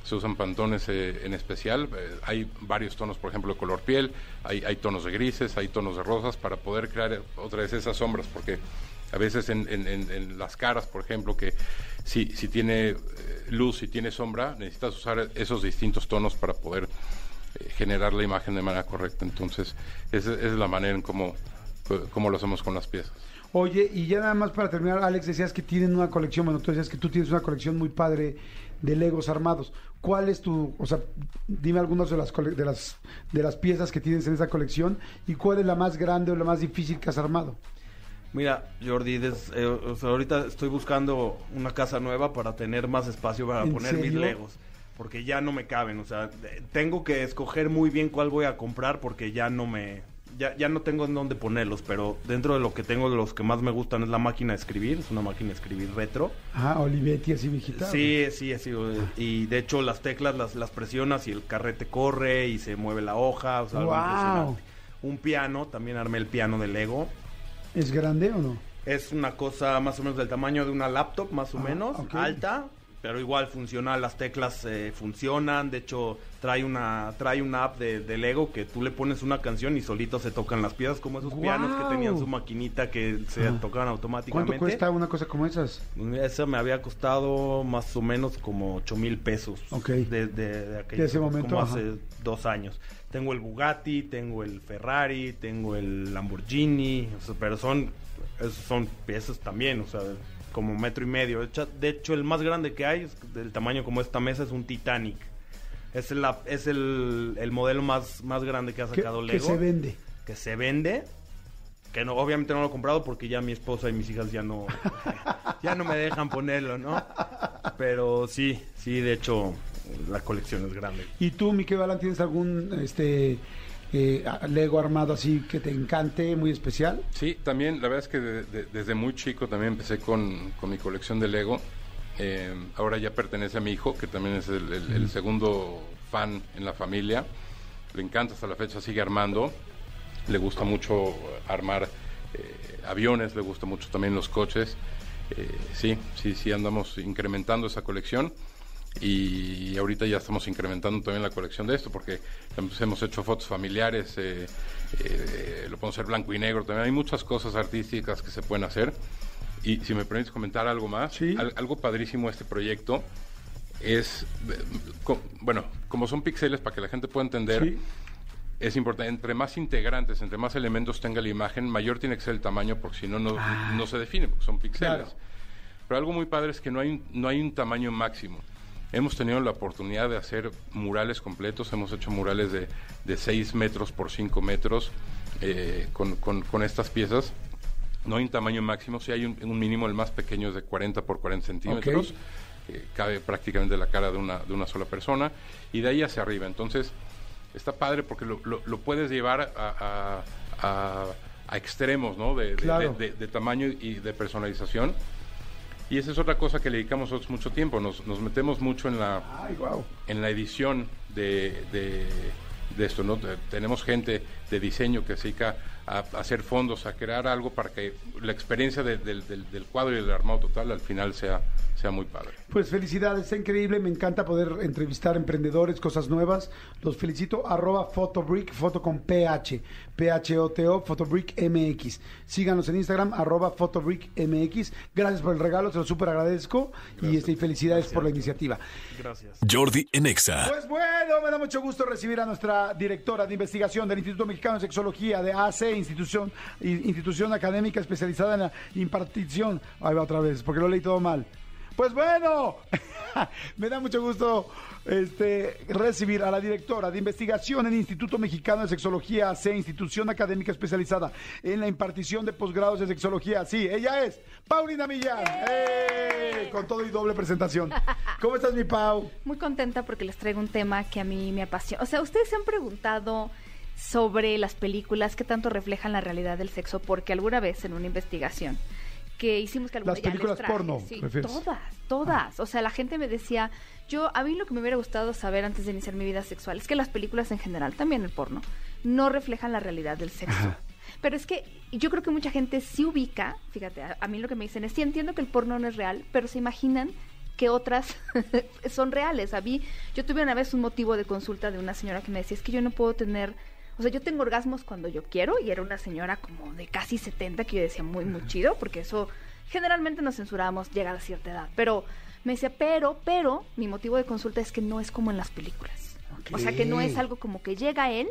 se usan pantones eh, en especial, hay varios tonos, por ejemplo, de color piel, hay, tonos de grises, hay tonos de rosas, para poder crear otra vez esas sombras, porque a veces en, las caras, por ejemplo, que si, si tiene luz, si tiene sombra, necesitas usar esos distintos tonos para poder generar la imagen de manera correcta. Entonces, esa es la manera en cómo, cómo lo hacemos con las piezas. Oye, y ya nada más para terminar, Alex, decías que tienen una colección, bueno, tú decías que tú tienes una colección muy padre de Legos armados. ¿Cuál es tu, o sea, dime algunas de las, de las, de las piezas que tienes en esa colección y cuál es la más grande o la más difícil que has armado? Mira, Jordi, des- eh, o sea, ahorita estoy buscando una casa nueva para tener más espacio para ¿En poner mis legos. Porque ya no me caben, o sea, tengo que escoger muy bien cuál voy a comprar porque ya no me... Ya, ya no tengo en dónde ponerlos, pero dentro de lo que tengo, de los que más me gustan es la máquina de escribir, es una máquina de escribir retro. Ah, Olivetti, así viejita. Sí, sí, así. Y de hecho las teclas las, las presionas y el carrete corre y se mueve la hoja. O sea, algo Guau. impresionante. Un piano, también armé el piano de Lego. ¿Es grande o no? Es una cosa más o menos del tamaño de una laptop, más o Ah, menos, alta, pero igual funciona, las teclas eh, funcionan, de hecho trae una trae una app de, de Lego que tú le pones una canción y solito se tocan las piezas, como esos pianos que tenían su maquinita que se Ajá. tocaban automáticamente. ¿Cuánto cuesta una cosa como esas? Esa me había costado más o menos como 8 mil pesos. Ok. De, de, de De ese momento, Como ajá. hace dos años. Tengo el Bugatti, tengo el Ferrari, tengo el Lamborghini, o sea, pero son, esos son piezas también, o sea, como metro y medio. De hecho, el más grande que hay, del tamaño como esta mesa, es un Titanic. Es, el, es el, el modelo más, más grande que ha Que, sacado que Lego se vende. que se vende que no obviamente no lo he comprado porque ya mi esposa y mis hijas ya no ya no me dejan ponerlo no pero sí sí de hecho la colección es grande ¿Y tú, Miquel Balán, tienes algún este eh, Lego armado así que te encante, muy especial? Sí, también, la verdad es que de- de- desde muy chico también empecé con, con mi colección de Lego. Eh, ahora ya pertenece a mi hijo, que también es el, el- el segundo fan en la familia. Le encanta hasta la fecha, sigue armando. Le gusta mucho armar eh, aviones, le gusta mucho también los coches. Eh, sí, sí, sí, andamos incrementando esa colección. Y ahorita ya estamos incrementando también la colección de esto, porque hemos, hemos hecho fotos familiares, eh, eh, lo podemos hacer blanco y negro también. Hay muchas cosas artísticas que se pueden hacer. Y si me permites comentar algo más, Sí. al- algo padrísimo de este proyecto es, bueno, como son píxeles para que la gente pueda entender, Sí. es importante, entre más integrantes, entre más elementos tenga la imagen, mayor tiene que ser el tamaño, porque si no, no, no se define, porque son píxeles. Claro. Pero algo muy padre es que no hay, un- no hay un tamaño máximo. Hemos tenido la oportunidad de hacer murales completos, hemos hecho murales de, de 6 metros por 5 metros eh, con, con- con estas piezas. No hay un tamaño máximo, sí hay un, un mínimo, el más pequeño es de 40 por 40 centímetros, cabe prácticamente la cara de una, de una sola persona, y de ahí hacia arriba. Entonces, está padre porque lo, lo- lo puedes llevar a, a- a- a extremos, ¿no? De, de- Claro. de- de- de tamaño y de personalización. Y esa es otra cosa que le dedicamos nosotros mucho tiempo. Nos, nos metemos mucho en la, Ay, wow. en la edición de, de- de esto. ¿no? Te- Tenemos gente de diseño que se dedica a, a hacer fondos, a crear algo para que la experiencia de- del, del- del cuadro y del armado total al final sea, sea muy padre. Pues felicidades, está increíble, me encanta poder entrevistar emprendedores, cosas nuevas. Los felicito, arroba Photobrick, foto con PH, P-H-O-T-O, Photobrick MX. Síganos en Instagram, arroba Photobrick MX. Gracias por el regalo, se lo súper agradezco y, este, y felicidades por la iniciativa. Gracias. Jordi en Exa. Pues bueno, me da mucho gusto recibir a nuestra directora de investigación del Instituto Mexicano de Sexología, de AC, institución, institución académica especializada en la impartición. Ahí va otra vez, porque lo leí todo mal. Pues bueno, me da mucho gusto este, recibir a la directora de investigación en Instituto Mexicano de Sexología, AC, institución académica especializada en la impartición de posgrados de sexología. Sí, ella es Paulina Millán. ¡Eh! Con todo y doble presentación. ¿Cómo estás, mi Pau? Muy contenta porque les traigo un tema que a mí me apasiona. O sea, ustedes se han preguntado sobre las películas que tanto reflejan la realidad del sexo, porque alguna vez en una investigación que hicimos que alguna Las ya les películas traje, porno, sí, todas, todas. O sea, la gente me decía, yo a mí lo que me hubiera gustado saber antes de iniciar mi vida sexual es que las películas en general, también el porno, no reflejan la realidad del sexo. Pero es que yo creo que mucha gente sí ubica, fíjate, a, a mí lo que me dicen es, sí entiendo que el porno no es real, pero se imaginan que otras son reales. A mí, yo tuve una vez un motivo de consulta de una señora que me decía, es que yo no puedo tener, o sea, yo tengo orgasmos cuando yo quiero, y era una señora como de casi 70, que yo decía muy, muy chido, porque eso generalmente nos censuramos llegada a cierta edad. Pero me decía, pero, pero, mi motivo de consulta es que no es como en las películas. O sea, que no es algo como que llega él,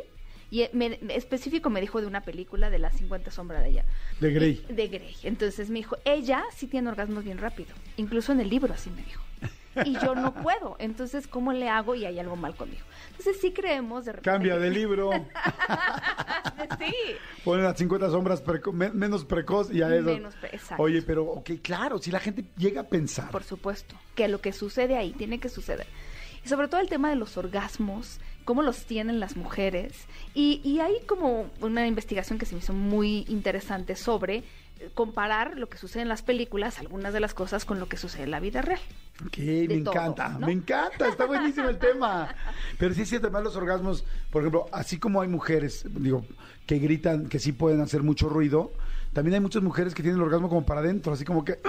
y me, me- específico me dijo de una película de las 50 sombras de ella. De Grey. De Grey. Entonces me dijo, ella sí tiene orgasmos bien rápido. Incluso en el libro así me dijo. Y yo no puedo. Entonces, ¿cómo le hago? Y hay algo mal conmigo. Entonces sí creemos de repente. Cambia de libro. sí. Ponen las 50 sombras preco- me- menos precoz y a eso. Menos exacto. Oye, pero, ok, claro, si la gente llega a pensar. Por supuesto. Que lo que sucede ahí tiene que suceder. Y sobre todo el tema de los orgasmos, cómo los tienen las mujeres. Y, y hay como una investigación que se me hizo muy interesante sobre comparar lo que sucede en las películas, algunas de las cosas, con lo que sucede en la vida real. Ok, me todo, encanta, ¿no? me encanta, está buenísimo el tema. Pero sí es cierto, además los orgasmos, por ejemplo, así como hay mujeres, digo, que gritan, que sí pueden hacer mucho ruido, también hay muchas mujeres que tienen el orgasmo como para adentro, así como que...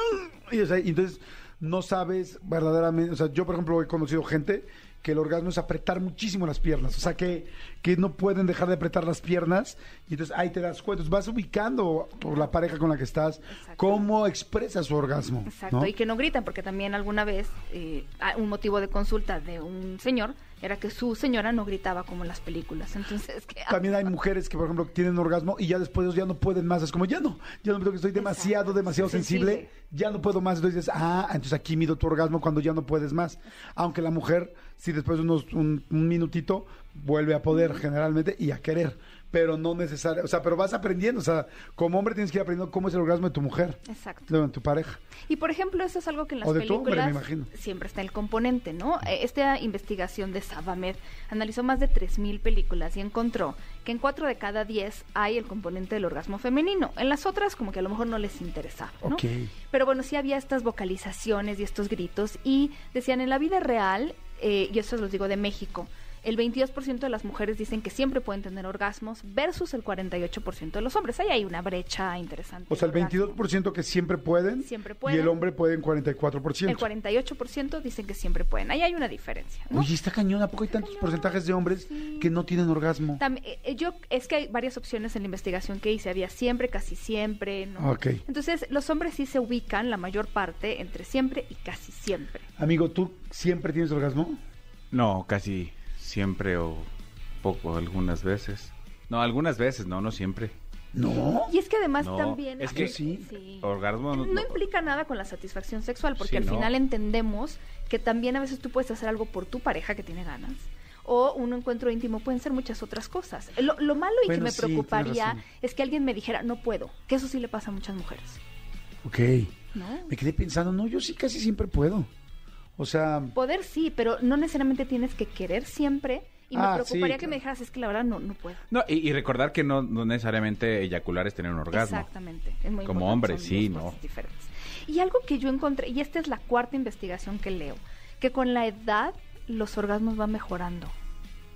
Y, o sea, y entonces no sabes verdaderamente, o sea, yo por ejemplo he conocido gente que el orgasmo es apretar muchísimo las piernas, o sea, que, que no pueden dejar de apretar las piernas y entonces ahí te das cuenta, entonces vas ubicando por la pareja con la que estás, cómo expresa su orgasmo. Exacto, ¿no? y que no gritan, porque también alguna vez eh, un motivo de consulta de un señor era que su señora no gritaba como en las películas. Entonces, que También hay mujeres que, por ejemplo, tienen orgasmo y ya después ya no pueden más. Es como, ya no, ya no puedo, que estoy demasiado, Exacto. demasiado sensible, Sensible. ya no puedo más. Entonces dices, ah, entonces aquí mido tu orgasmo cuando ya no puedes más. Aunque la mujer, si después de unos, un, un minutito, vuelve a poder generalmente y a querer. Pero no necesario, o sea, pero vas aprendiendo, o sea, como hombre tienes que ir aprendiendo cómo es el orgasmo de tu mujer, Exacto. de tu pareja. Y por ejemplo, eso es algo que en las O de tu hombre, películas me imagino. siempre está el componente, ¿no? Eh, Esta investigación de Sabamed analizó más de 3.000 películas y encontró que en 4 de cada 10 hay el componente del orgasmo femenino. En las otras como que a lo mejor no les interesaba, ¿no? Ok. Pero bueno, sí había estas vocalizaciones y estos gritos y decían en la vida real, eh, y eso los digo de México, el 22% de las mujeres dicen que siempre pueden tener orgasmos versus el 48% de los hombres. Ahí hay una brecha interesante. O sea, el de orgasmo. 22% que siempre pueden, Siempre y pueden. el hombre puede en 44%. El 48% dicen que siempre pueden. Ahí hay una diferencia. ¿no? Oye, está cañón, ¿a poco hay tantos porcentajes de hombres que no tienen orgasmo? Tam- eh, yo es que hay varias opciones en la investigación que hice. Había siempre, casi siempre, ¿no? Ok. Entonces, los hombres sí se ubican, la mayor parte, entre siempre y casi siempre. Amigo, ¿tú siempre tienes orgasmo? No, casi siempre o poco, algunas veces. No, algunas veces, no, no siempre. No. Y es que además No, también... es que sí. sí. Orgasmo no, No implica nada con la satisfacción sexual, porque Sí, al no. final entendemos que también a veces tú puedes hacer algo por tu pareja que tiene ganas. O un encuentro íntimo pueden ser muchas otras cosas. Lo, lo malo y Bueno, que me sí, preocuparía es que alguien me dijera, no puedo. Que eso sí le pasa a muchas mujeres. Ok. ¿No? Me quedé pensando, no, yo sí casi siempre puedo. O sea, Poder sí, pero no necesariamente tienes que querer siempre. Y me Ah, preocuparía sí, que me dijeras, es que la verdad no, no puedo. No, y, y recordar que no, no necesariamente eyacular es tener un orgasmo. Exactamente. es muy Como importante, hombre, sí, ¿no? diferentes. Y algo que yo encontré, y esta es la cuarta investigación que leo, que con la edad los orgasmos van mejorando.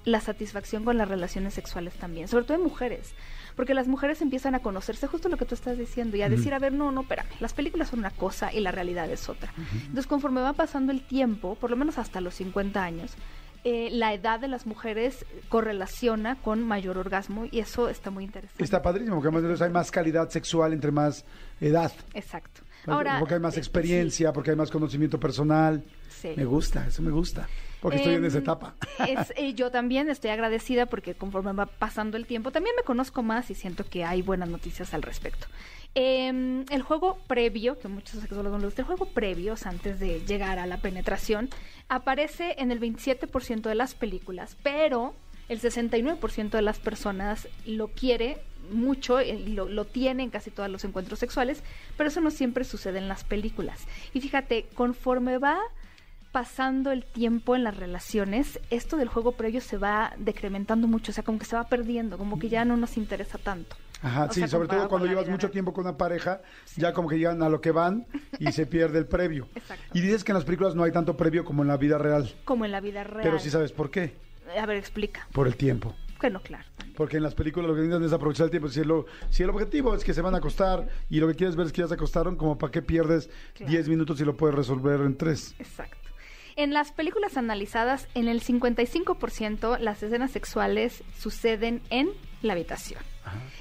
la satisfacción con las relaciones sexuales también, sobre todo en mujeres. Porque las mujeres empiezan a conocerse justo lo que tú estás diciendo y a decir, a ver, no, no, espérame, las películas son una cosa y la realidad es otra. Entonces, conforme va pasando el tiempo, por lo menos hasta los 50 años, eh, la edad de las mujeres correlaciona con mayor orgasmo y eso está muy interesante. Está padrísimo, porque además hay más calidad sexual entre más edad. Exacto. porque hay más eh, experiencia, porque hay más conocimiento personal. Sí. Me gusta, eso me gusta. Porque estoy en Em, esa etapa. es- eh, yo también estoy agradecida porque conforme va pasando el tiempo, también me conozco más y siento que hay buenas noticias al respecto. Em, el juego previo, que muchos sexólogos les gusta, el juego previo, o sea, antes de llegar a la penetración, aparece en el 27% de las películas, pero el 69% de las personas lo quiere mucho y lo, lo tiene en casi todos los encuentros sexuales, pero eso no siempre sucede en las películas. Y fíjate, conforme va pasando el tiempo en las relaciones, esto del juego previo se va decrementando mucho, o sea, como que se va perdiendo, como que ya no nos interesa tanto. Ajá, O sí, sea, sobre todo cuando llevas mucho tiempo con una pareja, ya como que llegan a lo que van y se pierde el previo. Exacto. Y dices que en las películas no hay tanto previo como en la vida real, Como en la vida real. pero sí sabes por qué, A ver, explica. por el tiempo. Que no, claro. también. Porque en las películas lo que necesitan es aprovechar el tiempo. Si, lo- si el objetivo es que se van a acostar y lo que quieres ver es que ya se acostaron, como para qué pierdes Claro. 10 minutos y lo puedes resolver en 3. Exacto. En las películas analizadas, en el 55% las escenas sexuales suceden en la habitación.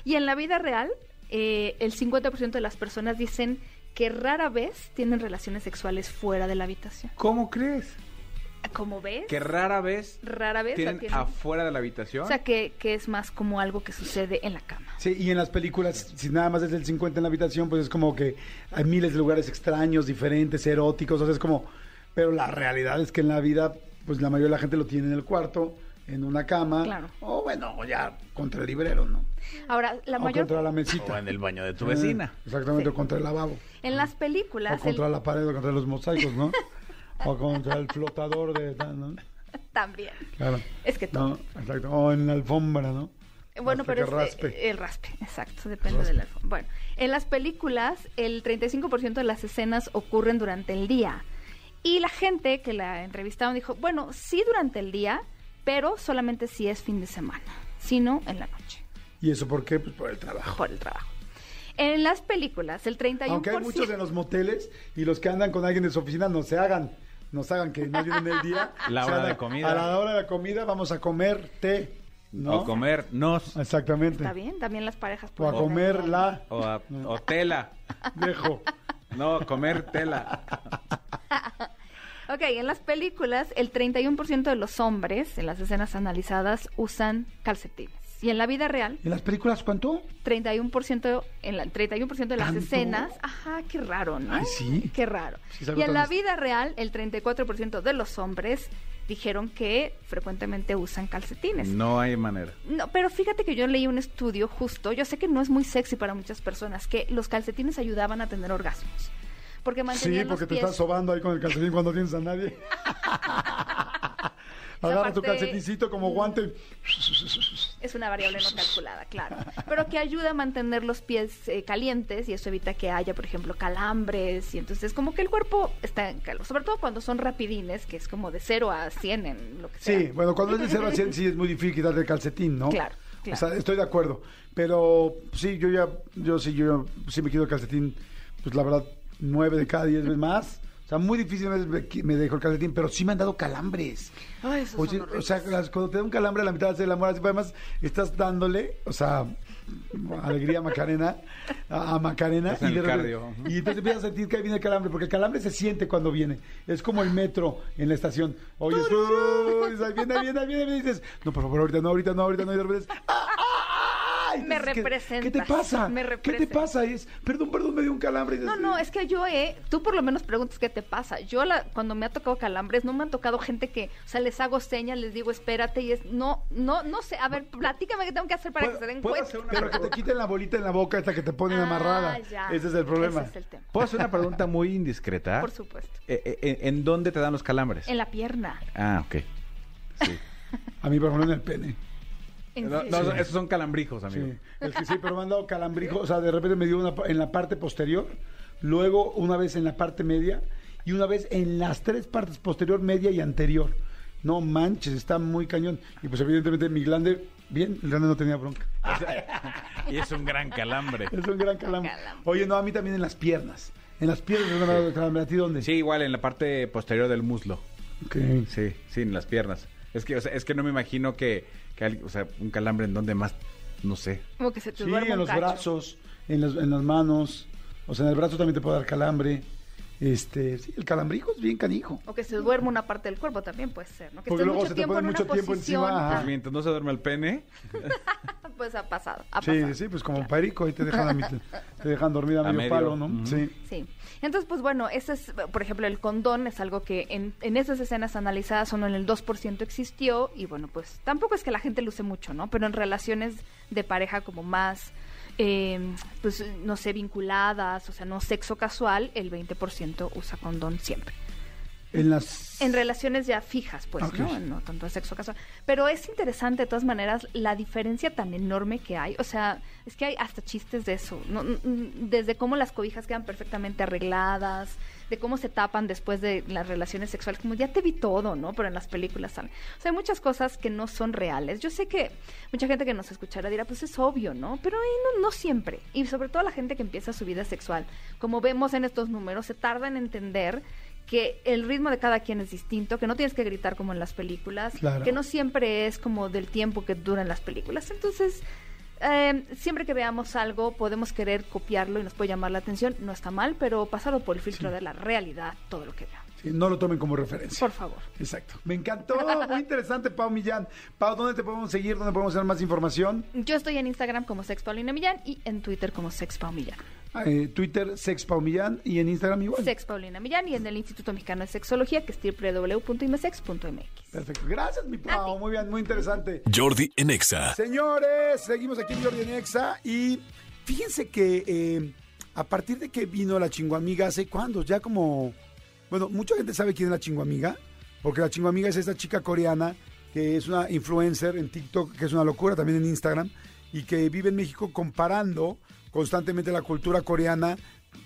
Y en la vida real, eh, el 50% de las personas dicen que rara vez tienen relaciones sexuales fuera de la habitación. ¿Cómo crees? Como ves, Que rara vez rara vez tienen. afuera de la habitación. O sea, que, que es más como algo que sucede en la cama. Sí, y en las películas, si nada más es el 50 en la habitación, pues es como que hay miles de lugares extraños, diferentes, eróticos, o sea, es como... Pero la realidad es que en la vida, pues la mayoría de la gente lo tiene en el cuarto, en una cama, Claro. o bueno, ya contra el librero, ¿no? Ahora, la o mayor... contra la mesita. o en el baño de tu Eh, vecina. exactamente, Sí. o contra el lavabo. En las O películas... el- contra la pared, o contra los mosaicos, ¿no? o contra el flotador de... ¿no? También. Claro. Es que todo. No, exacto. O en la alfombra, ¿no? Bueno, Hasta pero que es, raspe. el raspe, exacto, depende Raspe. del iPhone. Bueno, en las películas el 35% de las escenas ocurren durante el día. Y la gente que la entrevistaron dijo, bueno, sí durante el día, pero solamente si es fin de semana, sino en la noche, ¿Y eso por qué? Pues por el trabajo. por el trabajo. En las películas, el 31%... Aunque hay muchos en los moteles y los que andan con alguien de su oficina, no se hagan, no se hagan que no vienen el día. La hora de comida. A la hora de la comida vamos a comer té, ¿no? O comernos. Exactamente. Está bien, también las parejas O a pueden comer la O, a- o tela. dejo. No, comer tela. Ok, en las películas, el 31% de los hombres en las escenas analizadas usan calcetines. Y en la vida real, ¿En las películas cuánto? 31% en la 31% de las ¿Tanto? escenas, ajá, qué raro, ¿no? Ay, sí. Qué raro. Sí, y en la vida real, el 34% de los hombres dijeron que frecuentemente usan calcetines. No hay manera. No, pero fíjate que yo leí un estudio justo, yo sé que no es muy sexy para muchas personas, que los calcetines ayudaban a tener orgasmos. Porque Sí, porque los te pies... estás sobando ahí con el calcetín cuando tienes a nadie. Agarra tu parte- calcetincito como guante. Es una variable no calculada, claro. Pero que ayuda a mantener los pies eh, calientes y eso evita que haya, por ejemplo, calambres. Y entonces, como que el cuerpo está en calor. Sobre todo cuando son rapidines, que es como de 0 a 100 en lo que sea. Sí, bueno, cuando es de 0 a 100 sí es muy difícil quitarle el calcetín, ¿no? Claro, O claro. sea, estoy de acuerdo. Pero sí, yo ya, yo sí, yo sí me quito el calcetín, pues la verdad, nueve de cada diez veces más. O sea, muy difícil me, dejo el calcetín, pero sí me han dado calambres. Ay, esos Oye, son o horribles. sea, cuando te da un calambre a la mitad del amor, así, además estás dándole, o sea, alegría a Macarena, a, Macarena, en de el repente- y entonces empiezas a sentir que ahí viene el calambre, porque el calambre se siente cuando viene. Es como el metro en la estación. Oye, viene, viene, viene, viene, y dices, no, por favor, ahorita no, ahorita no, ahorita no, y de repente ¡ah, ah, Me dices, ¿qué- ¿Qué te pasa? me ¿Qué te pasa? Es, perdón, perdón, me dio un calambre. y No, no, es que yo, eh, tú por lo menos preguntas qué te pasa. Yo la, cuando me ha tocado calambres, no me han tocado gente que, o sea, les hago señas, les digo espérate y es, no, no, no sé, a ver, platícame qué tengo que hacer para que se den ¿puedo cuenta. hacer una Pero que te quiten la bolita en la boca hasta que te ponen Ah, amarrada. ya. Ese es el problema. Ese es el tema. ¿Puedo hacer una pregunta muy indiscreta? Por supuesto. Eh, eh, ¿En dónde te dan los calambres? En la pierna. Ah, ok. Sí. A mí, por ejemplo, en el pene. No, esos son calambrijos, amigo. Sí, es que sí, pero me han dado calambrijo. O sea, de repente me dio una en la parte posterior, luego una vez en la parte media y una vez en las tres partes posterior, media y anterior. no manches, está muy cañón. Y pues evidentemente mi glande, bien, el glande no tenía bronca. Y es un gran calambre. Es un gran calambre. Calambre. Oye, no, a mí también en las piernas. En las piernas me han dado calambre. ¿A ti dónde? Sí, igual en la parte posterior del muslo. Ok. Sí, sí, en las piernas. Es que, o sea, es que no me imagino que, o sea, un calambre en donde más, no sé. Como que se te Sí, duerme en los cacho. brazos, en, las- en las manos. O sea, en el brazo también te puede dar calambre. Este, sí, el calambrijo es bien canijo. O que se duerma una parte del cuerpo también puede ser, ¿no? Que Porque esté luego mucho se te tiempo pone en mucho una tiempo posición. encima, ajá. ah, Mientras no se duerme el pene. Pues ha pasado, ha Sí, pasado. sí, pues como perico, ahí te dejan, a mitad- te dejan dormir a A medio, medio. palo, ¿no? Ujú. Sí. Sí. Entonces, pues bueno, ese es, por ejemplo, el condón es algo que en, en esas escenas analizadas solo en el 2% existió y bueno, pues tampoco es que la gente lo use mucho, ¿no? Pero en relaciones de pareja como más, eh, pues no sé, vinculadas, o sea, no sexo casual, el 20% usa condón siempre. En las... En relaciones ya fijas, pues. ¿no? No tanto sexo casual. Pero es interesante, de todas maneras, la diferencia tan enorme que hay. O sea, es que hay hasta chistes de eso. ¿no? Mm, mm, Desde cómo las cobijas quedan perfectamente arregladas, de cómo se tapan después de las relaciones sexuales. Como ya te vi todo, ¿no? Pero en las películas salen. O sea, hay muchas cosas que no son reales. Yo sé que mucha gente que nos escuchará dirá, pues es obvio, ¿no? Pero no siempre. Y sobre todo la gente que empieza su vida sexual. Como vemos en estos números, se tarda en entender que el ritmo de cada quien es distinto, que no tienes que gritar como en las películas, Claro. que no siempre es como del tiempo que duran las películas. Entonces, eh, siempre que veamos algo, podemos querer copiarlo y nos puede llamar la atención. No está mal, pero pasarlo por el filtro de la realidad, todo lo que vean. Sí, no lo tomen como referencia. Por favor. Exacto. Me encantó, muy interesante, Pau Millán. Pau, ¿dónde te podemos seguir? ¿Dónde podemos tener más información? Yo estoy en Instagram como Sex Paulina Millán y en Twitter como Sex Pau Millán. Eh, Twitter, Sex Pau Millán y en Instagram igual. Sex Paulina Millán y en el Instituto Mexicano de Sexología, que es www.imesex.mx. Perfecto. Gracias, mi Pau. Muy bien, muy interesante. Jordi en Exa. Señores, seguimos aquí en Jordi en Exa y fíjense que eh, a partir de que vino la chinguamiga, ¿hace cuándo? Ya como... Bueno, mucha gente sabe quién es la chinguamiga, porque la chinguamiga es esta chica coreana que es una influencer en TikTok, que es una locura, también en Instagram, y que vive en México comparando constantemente la cultura coreana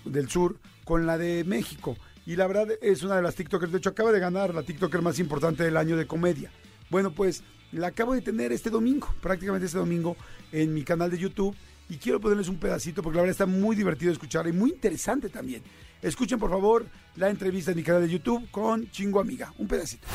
del sur con la de México. Y la verdad es una de las TikTokers, de hecho acaba de ganar la TikToker más importante del año de comedia. Bueno, pues la acabo de tener este domingo, prácticamente este domingo, en mi canal de YouTube. Y quiero ponerles un pedacito porque la verdad está muy divertido escuchar y muy interesante también. Escuchen por favor la entrevista en mi canal de YouTube con Chingo Amiga. Un pedacito.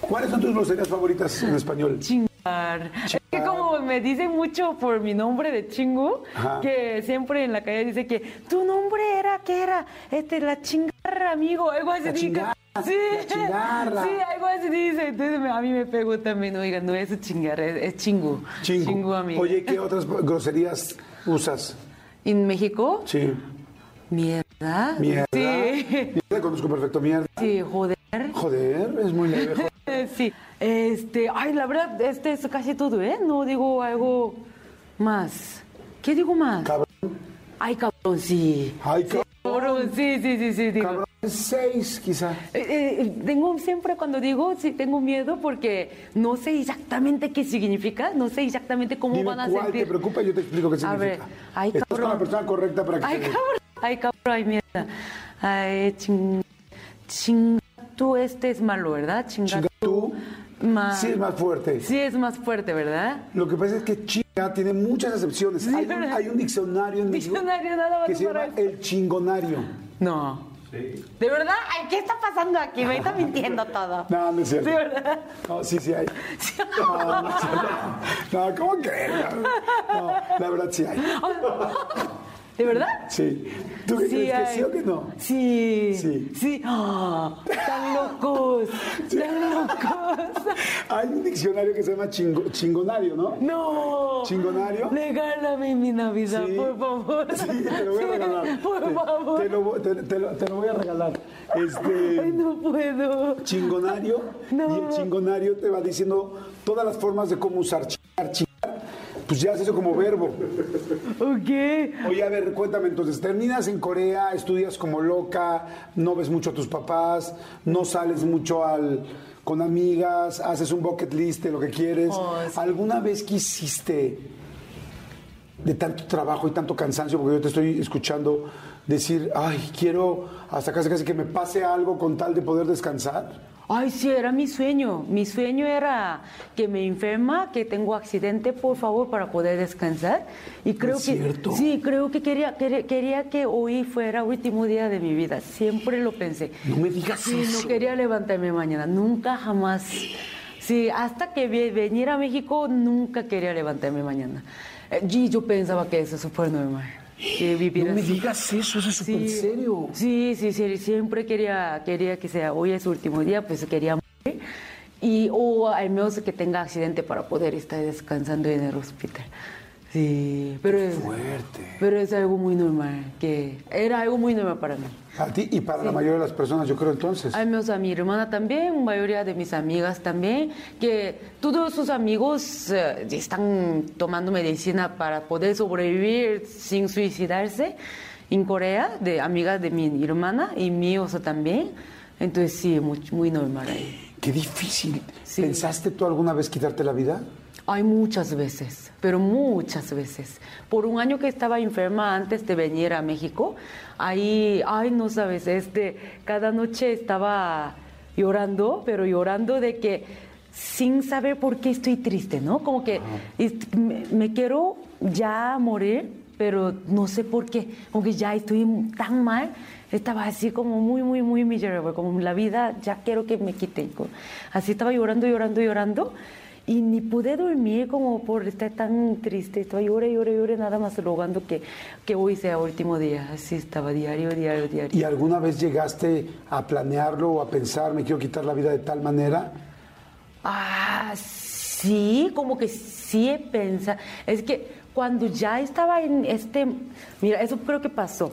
¿Cuáles son tus groserías favoritas en español? Chingar. Es que como me dicen mucho por mi nombre de chingo, Ajá. que siempre en la calle dice que tu nombre era, ¿qué era? Este, la chingarra, amigo, algo así La dice. chingarra, Sí, la chingarra. sí, algo así dice. Entonces a mí me pegó también, oiga, no es chingarra, es, chingo. Chingo. amigo. Oye, ¿qué otras groserías usas? ¿En México? Sí. Mierda. Mierda. Sí. Mierda, conozco perfecto. Mierda. Sí, joder. Joder, es muy leve. joder. Sí, este, ay, la verdad, este es casi todo, ¿eh? No digo algo más. ¿Qué digo más? Cabrón. Ay, cabrón, sí. Ay, cabrón. Cabrón, sí, sí, sí, sí, digo. Cabrón, seis, quizá. Eh, eh, tengo siempre cuando digo, sí, tengo miedo porque no sé exactamente qué significa, no sé exactamente cómo Dime van a cuál sentir. te preocupa yo te explico qué A significa. ver, ay, Estás con cabrón. la persona correcta para que Ay, cabrón, ay, cabrón, ay, mierda. Ay, ching, chinga tú, este es malo, ¿verdad? Chinga tú. Ma- Sí es más fuerte. Sí es más fuerte, ¿verdad? Lo que pasa es que chinga tiene muchas excepciones. Sí, hay, un, ¿verdad? hay un diccionario en Diccionario nada más que se para llama eso. el chingonario. No. ¿De verdad? Ay, ¿qué está pasando aquí? Me está mintiendo todo. No, no es cierto. ¿De verdad? No, sí, sí hay. No, no, es cierto. no, ¿cómo crees? No, la verdad sí hay. ¿De verdad? Sí. ¿Tú qué crees que sí o que no? Sí. Sí. Sí. ¡Ah! ¡Tan locos! ¡Tan locos! Hay un diccionario que se llama chingo- chingonario, ¿no? ¡No! ¿Chingonario? Regálame mi Navidad, Sí. por favor. Sí, te lo voy a Sí, regalar. Por Te- favor. Te, lo, te- te lo- te lo voy a regalar. Este. Ay, no puedo. chingonario No. y el chingonario te va diciendo todas las formas de cómo usar chingar, chingar. Pues ya es eso como verbo. Ok. Oye, a ver, cuéntame entonces, terminas en Corea, estudias como loca, no ves mucho a tus papás, no sales mucho al con amigas, haces un bucket list de lo que quieres. Oh, sí. ¿Alguna vez quisiste de tanto trabajo y tanto cansancio, porque yo te estoy escuchando decir, ay, quiero hasta casi casi que me pase algo con tal de poder descansar? Ay, sí, era mi sueño. Mi sueño era que me enferma, que tengo accidente, por favor, para poder descansar. Y creo ¿Es que cierto? sí, creo que quería, quería, quería que hoy fuera último día de mi vida. Siempre lo pensé. No me digas Sí, eso. no quería levantarme mañana, nunca jamás. Sí, hasta que venir a México, nunca quería levantarme mañana. Eh, Y yo pensaba que eso es súper normal. Que No me digas eso, eso es súper serio. Sí, sí, sí, siempre quería, quería que sea hoy es su último día, pues quería morir. Y, o al menos que tenga accidente para poder estar descansando en el hospital. Sí, pero es, Fuerte. pero es algo muy normal, que era algo muy normal para mí. A ti y para la mayoría de las personas, yo creo entonces. A mi hermana también, mayoría de mis amigas también, que todos sus amigos eh, están tomando medicina para poder sobrevivir sin suicidarse en Corea, de amigas de mi hermana y míos también. Entonces sí, muy, muy normal. Qué difícil. Sí. ¿Pensaste tú alguna vez quitarte la vida? Hay muchas veces, pero muchas veces. Por un año que estaba enferma antes de venir a México, ahí, ay, no sabes, este, cada noche estaba llorando, pero llorando de que sin saber por qué estoy triste, ¿no? Como que me, me quiero ya morir, pero no sé por qué, como que ya estoy tan mal. Estaba así como muy, muy, muy miserable, como la vida ya quiero que me quite. Así estaba llorando, llorando, llorando. Y ni pude dormir como por estar tan triste. Estaba llore, llore, llore, nada más rogando que, que hoy sea último día. Así estaba, diario, diario, diario. ¿Y alguna vez llegaste a planearlo o a pensar, me quiero quitar la vida de tal manera? Ah, sí, como que sí he pensado. Es que cuando ya estaba en este. Mira, eso creo que pasó.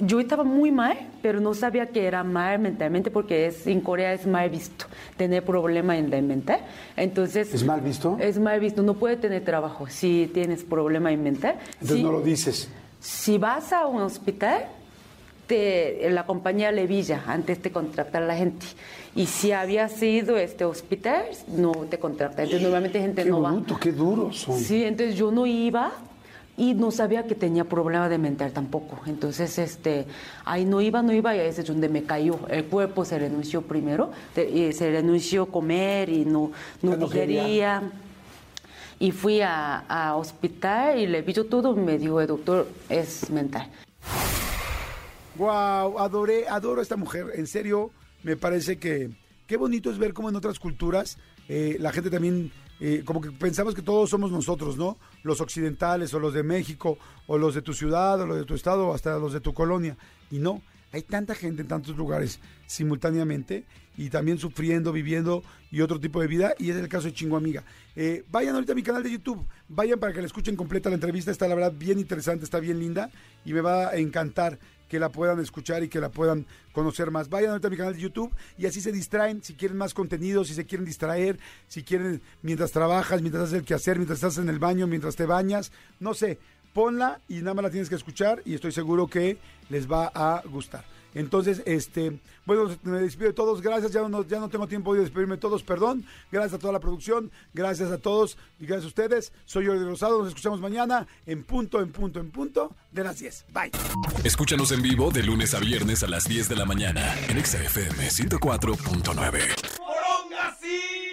Yo estaba muy mal, pero no sabía que era mal mentalmente porque es, en Corea es mal visto tener problema en la mental. Entonces. ¿Es mal visto? Es mal visto. No puede tener trabajo si tienes problema en mental. Entonces no lo dices. Si vas a un hospital, te, la compañía Levilla antes de contratar a la gente. Y si habías ido a este hospital, no te contrata. Entonces normalmente gente Qué no va. qué duros son. Sí, entonces yo no iba y no sabía que tenía problema de mental tampoco. Entonces, este, ahí no iba, no iba y ahí es donde me cayó. El cuerpo se renunció primero, se renunció comer y no, no, quería. quería. Y fui a, a hospital y le vi yo todo y me dijo, el doctor, es mental. Wow, adoré, adoro a esta mujer. En serio, me parece que qué bonito es ver cómo en otras culturas eh, la gente también, como que pensamos que todos somos nosotros, ¿no? Los occidentales o los de México o los de tu ciudad o los de tu estado o hasta los de tu colonia. Y no, hay tanta gente en tantos lugares simultáneamente y también sufriendo, viviendo y otro tipo de vida. Y es el caso de Chingo Amiga. Eh, vayan ahorita a mi canal de YouTube, vayan para que la escuchen completa la entrevista. Está la verdad bien interesante, está bien linda y me va a encantar que la puedan escuchar y que la puedan conocer más. Vayan ahorita a mi canal de YouTube y así se distraen si quieren más contenido, si se quieren distraer, si quieren mientras trabajas, mientras haces el quehacer, mientras estás en el baño, mientras te bañas, no sé, ponla y nada más la tienes que escuchar y estoy seguro que les va a gustar. Entonces, este, bueno, me despido de todos, gracias, ya no, ya no tengo tiempo de despedirme de todos, perdón, gracias a toda la producción, gracias a todos y gracias a ustedes, soy Jordi Rosado, nos escuchamos mañana en punto, en punto, en punto de las 10. Bye. Escúchanos en vivo de lunes a viernes a las 10 de la mañana en Exa FM 104.9.